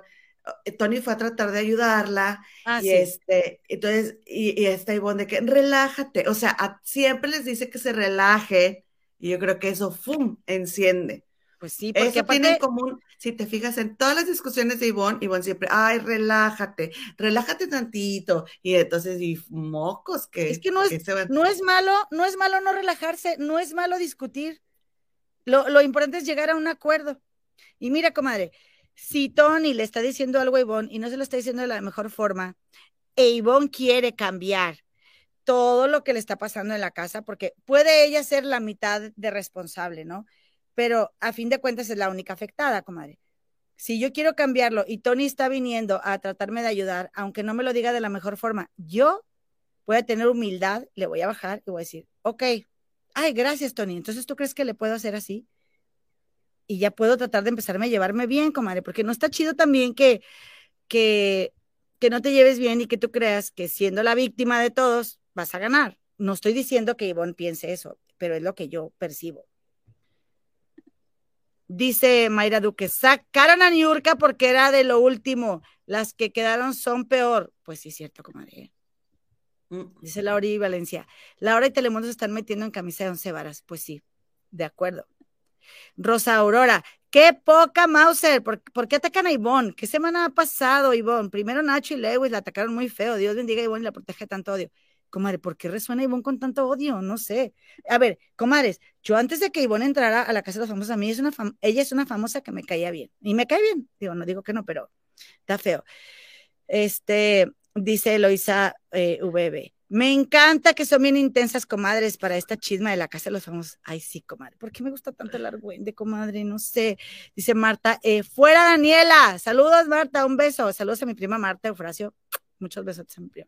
eh, Tony fue a tratar de ayudarla, ah, y este, entonces, y, y esta Ivonne de que relájate, o sea, siempre les dice que se relaje, y yo creo que eso, ¡fum!, enciende. Pues sí, porque Eso tiene en común, si te fijas en todas las discusiones de Ivonne, Ivonne siempre, ay, relájate, relájate tantito. Y entonces, y mocos que... Es que no es, no es malo, no es malo no relajarse, no es malo discutir. Lo, lo importante es llegar a un acuerdo. Y mira, comadre, si Tony le está diciendo algo a Ivonne y no se lo está diciendo de la mejor forma, e Ivonne quiere cambiar todo lo que le está pasando en la casa, porque puede ella ser la mitad de responsable, ¿no? Pero a fin de cuentas es la única afectada, comadre. Si yo quiero cambiarlo y Tony está viniendo a tratarme de ayudar, aunque no me lo diga de la mejor forma, yo voy tener humildad, le voy a bajar y voy a decir, ok, ay, gracias Tony, entonces tú crees que le puedo hacer así? Y ya puedo tratar de empezarme a llevarme bien, comadre, porque no está chido también que, que, que no te lleves bien y que tú creas que siendo la víctima de todos vas a ganar. No estoy diciendo que Ivonne piense eso, pero es lo que yo percibo. Dice Mayra Duque, sacaron a Niurka porque era de lo último. Las que quedaron son peor. Pues sí, cierto, comadre. Mm. Dice Laura y Valencia. Laura y Telemundo se están metiendo en camisa de once varas. Pues sí. De acuerdo. Rosa Aurora, qué poca Mauser. ¿Por, qué atacan a Ivonne? ¿Qué semana ha pasado, Ivonne? Primero Nacho y Lewis la atacaron muy feo. Dios bendiga a Ivonne y la protege tanto odio. Comadre, ¿por qué resuena Ivonne con tanto odio? No sé. A ver, comadres, yo antes de que Ivonne entrara a la casa de los famosos, a mí es una ella es una famosa que me caía bien. Y me cae bien. Digo, no digo que no, pero está feo. Este, dice Eloisa eh, VB. Me encanta que son bien intensas, comadres, para esta chisma de la casa de los famosos. Ay, sí, comadre. ¿Por qué me gusta tanto el argüende, comadre? No sé. Dice Marta, eh, fuera Daniela. Saludos, Marta. Un beso. Saludos a mi prima Marta Eufrasio. Muchos besos a.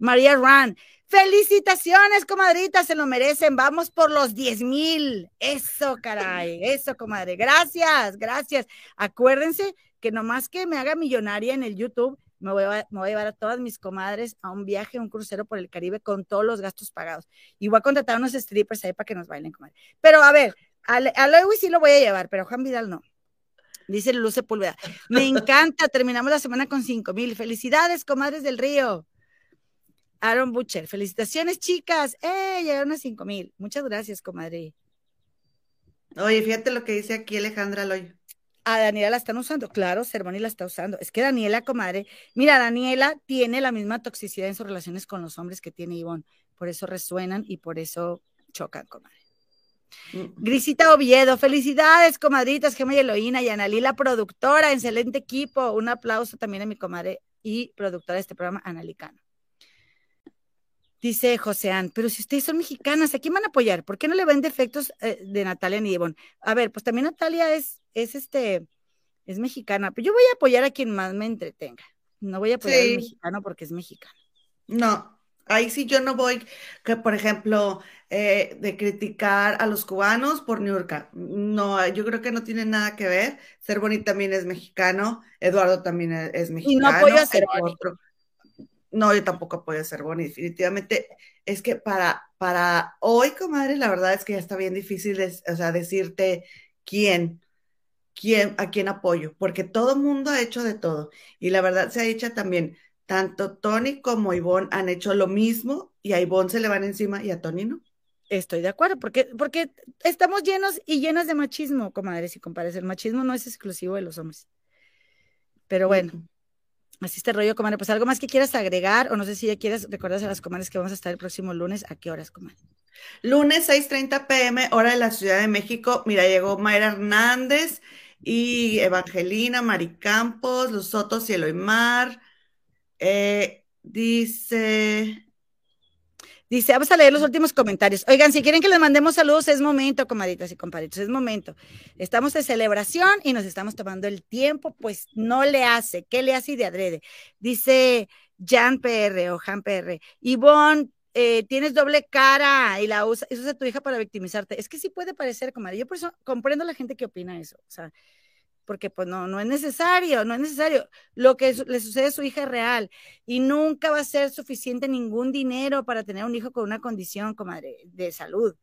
María Ran, felicitaciones, comadritas, se lo merecen. Vamos por los 10 mil. Eso, caray. Eso, comadre. Gracias, gracias. Acuérdense que nomás que me haga millonaria en el YouTube, me voy, a, llevar a todas mis comadres a un viaje, un crucero por el Caribe con todos los gastos pagados. Y voy a contratar unos strippers ahí para que nos bailen, comadre. Pero a ver, a, a Lewis sí lo voy a llevar, pero Juan Vidal no. Dice Luz Sepúlveda. Me encanta, terminamos la semana con cinco mil. Felicidades, comadres del río. Aaron Butcher, felicitaciones, chicas. ¡Eh! Llegaron a cinco mil. Muchas gracias, comadre. Oye, fíjate lo que dice aquí Alejandra Loy a Daniela la están usando. Claro, Cervoni la está usando. Es que Daniela, comadre, mira, Daniela tiene la misma toxicidad en sus relaciones con los hombres que tiene Ivonne. Por eso resuenan y por eso chocan, comadre. Mm. Grisita Oviedo, felicidades, comadritas, Gemma y Eloína y Analí, la productora, excelente equipo. Un aplauso también a mi comadre y productora de este programa, Analicano. Dice Joseán, pero si ustedes son mexicanas, ¿a quién van a apoyar? ¿Por qué no le ven defectos eh, de Natalia ni Ivonne? A ver, pues también Natalia es, es este, es mexicana, pero yo voy a apoyar a quien más me entretenga. No voy a apoyar al mexicano porque es mexicano. No, ahí sí yo no voy, que por ejemplo, eh, de criticar a los cubanos por Niurka. No, yo creo que no tiene nada que ver. Ser bonita también es mexicano, Eduardo también es, mexicano. Y no apoyo a Ser no, yo tampoco apoyo a ser Bonnie, definitivamente. Es que para, para hoy, comadre, la verdad es que ya está bien difícil, o sea, decirte quién, quién, a quién apoyo, porque todo el mundo ha hecho de todo. Y la verdad se ha dicho también, tanto Tony como Ivonne han hecho lo mismo y a Ivonne se le van encima y a Tony no. Estoy de acuerdo, porque, porque estamos llenos y llenas de machismo, comadres y compadres. El machismo no es exclusivo de los hombres. Pero bueno, Así este rollo, comadre. Pues algo más que quieras agregar, o no sé si ya quieres recordar a las comadres que vamos a estar el próximo lunes. ¿A qué horas, comadre? Lunes 6:30 pm, hora de la Ciudad de México. Mira, llegó Mayra Hernández y Evangelina, Mari Campos, Los Sotos y Eloymar. Eh, dice. Dice, vamos a leer los últimos comentarios. Oigan, si quieren que les mandemos saludos, es momento, comaditas y compadritos, es momento. Estamos de celebración y nos estamos tomando el tiempo, pues no le hace. ¿Qué le hace y de adrede? Dice Jan PR o Jan PR. Ivonne, eh, tienes doble cara y la usa, eso es tu hija para victimizarte. Es que sí puede parecer, comadre. Yo por eso comprendo la gente que opina eso. O sea, porque pues no, no es necesario, no es necesario. Lo que le sucede a su hija es real y nunca va a ser suficiente ningún dinero para tener un hijo con una condición, comadre, de salud.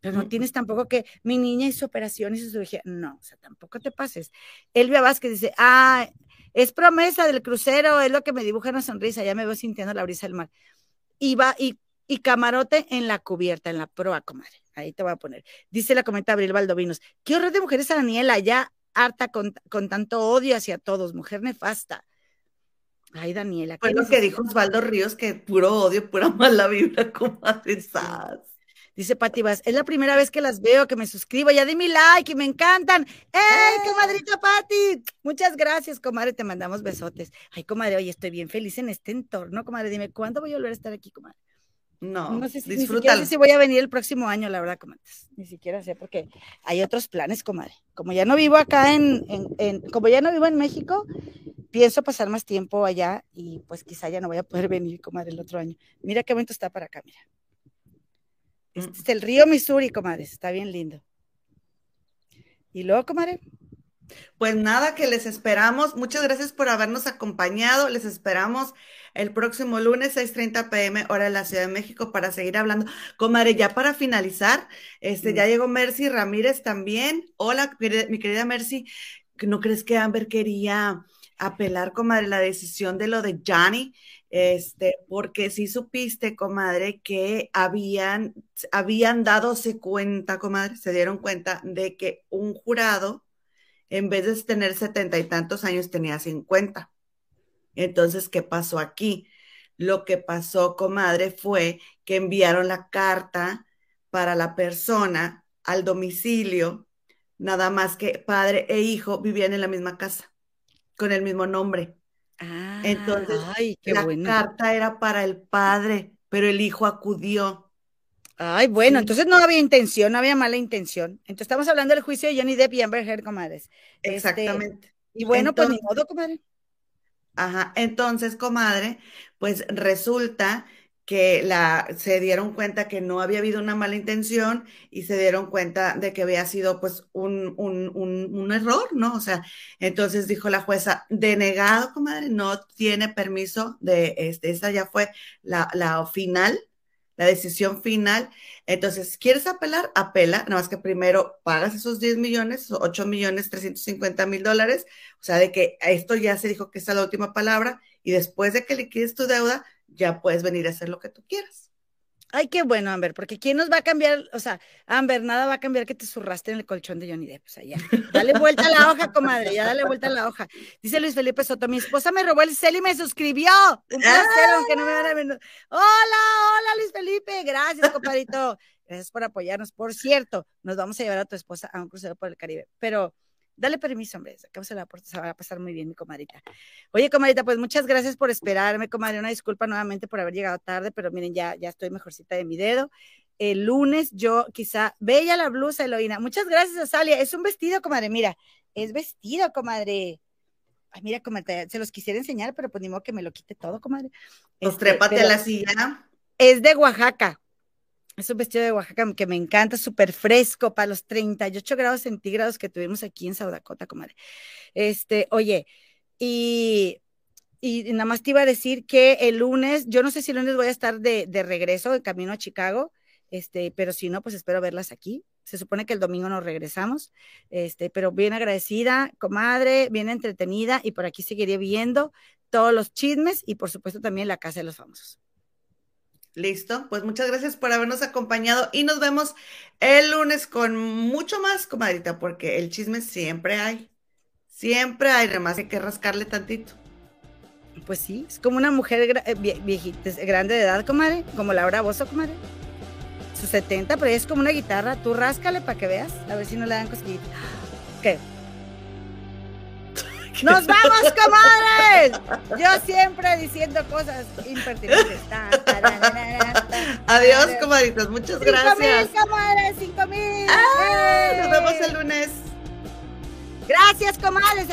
Pero no tienes tampoco que mi niña hizo operaciones y su hija, no, o sea, tampoco te pases. Elvia Vázquez dice, ah, es promesa del crucero, es lo que me dibuja una sonrisa, ya me veo sintiendo la brisa del mar. Y va, y, y camarote en la cubierta, en la proa, comadre. Ahí te voy a poner. Dice la comenta Abril Valdovinos, qué horror de mujeres a Daniela, ya harta con, tanto odio hacia todos, mujer nefasta. Ay, Daniela. Fue lo que dijo Osvaldo Ríos, que puro odio, pura mala vibra, estás? Dice Pati Vaz, es la primera vez que las veo, que me suscribo, ya di mi like y me encantan. ¡Ey, comadrita Pati! Muchas gracias, comadre, te mandamos besotes. Ay, comadre, oye, estoy bien feliz en este entorno, comadre, dime, ¿cuándo voy a volver a estar aquí, comadre? No, no sé si, Ni sé si voy a venir el próximo año, la verdad, comadres. Ni siquiera sé, porque hay otros planes, comadre. Como ya no vivo acá en, en, como ya no vivo en México, pienso pasar más tiempo allá y pues quizá ya no voy a poder venir, comadre, el otro año. Mira qué momento está para acá, mira. Este mm. es el río Missouri, comadres, está bien lindo. Y luego, comadre. Pues nada, que les esperamos. Muchas gracias por habernos acompañado. Les esperamos el próximo lunes, 6:30 pm, hora de la Ciudad de México, para seguir hablando. Comadre, ya para finalizar, este, ya llegó Mercy Ramírez también. Hola, mi querida Mercy. ¿No crees que Amber quería apelar, comadre, la decisión de lo de Johnny? Este, porque si supiste, comadre, que habían, habían dadose cuenta, comadre, se dieron cuenta de que un jurado, en vez de tener setenta y tantos años, tenía cincuenta. Entonces, ¿qué pasó aquí? Lo que pasó, comadre, fue que enviaron la carta para la persona al domicilio, nada más que padre e hijo vivían en la misma casa, con el mismo nombre. Ah, Entonces, la carta era para el padre, pero el hijo acudió. Ay, bueno, entonces no había intención, no había mala intención. Entonces estamos hablando del juicio de Johnny Depp y Amber Heard, comadres. Este, Exactamente. y bueno, pues ni modo, comadre. Ajá, entonces, comadre, pues resulta que la, se dieron cuenta que no había habido una mala intención y se dieron cuenta de que había sido pues un, un, un, error, ¿no? O sea, entonces dijo la jueza, denegado, comadre, no tiene permiso de, este, esa ya fue la, la final, la decisión final. Entonces, ¿quieres apelar? Apela, nada más que primero pagas esos 10 millones, 8 millones 350 mil dólares, o sea, de que esto ya se dijo que es la última palabra, y después de que liquides tu deuda, ya puedes venir a hacer lo que tú quieras. Ay, qué bueno, Amber, porque ¿quién nos va a cambiar? O sea, Amber, nada va a cambiar que te zurraste en el colchón de Johnny Depp. O sea, ya, dale vuelta a la hoja, comadre, ya dale vuelta a la hoja. Dice Luis Felipe Soto, mi esposa me robó el cel y me suscribió. Un placer, aunque no me van a ver. Hola, hola, Luis Felipe, gracias, compadrito. Gracias por apoyarnos. Por cierto, nos vamos a llevar a tu esposa a un crucero por el Caribe, pero Dale permiso, hombre, acá se, la, se va a pasar muy bien, mi comadita. Oye, comadita, pues muchas gracias por esperarme, comadre. Una disculpa nuevamente por haber llegado tarde, pero miren, ya, ya estoy mejorcita de mi dedo. El lunes yo quizá, bella la blusa, Eloína. Muchas gracias, Azalia. Es un vestido, comadre, mira, es vestido, comadre. Ay, mira, comadre, se los quisiera enseñar, pero pues ni modo que me lo quite todo, comadre. Pues este, trépate a la silla. Es de Oaxaca, es un vestido de Oaxaca que me encanta, súper fresco para los 38 grados centígrados que tuvimos aquí en Saudacota, comadre. Este, oye, y, y, nada más te iba a decir que el lunes, yo no sé si el lunes voy a estar de, de regreso, de camino a Chicago, este, pero si no, pues espero verlas aquí. Se supone que el domingo nos regresamos, este, pero bien agradecida, comadre, bien entretenida, y por aquí seguiré viendo todos los chismes y por supuesto también la casa de los famosos. Listo, pues muchas gracias por habernos acompañado y nos vemos el lunes con mucho más, comadrita, porque el chisme siempre hay. Siempre hay, además hay que rascarle tantito. Pues sí, es como una mujer eh, viejita, grande de edad, comadre, como Laura Bozo, comadre. Sus 70, pero es como una guitarra. Tú ráscale para que veas, a ver si no le dan cosquillitas. ¿Qué? ¡Nos vamos, comadres! Yo siempre diciendo cosas impertinentes. Adiós, comadritos. Muchas gracias. Cinco mil, comadres, cinco mil. Nos vemos el lunes. Gracias, comadres.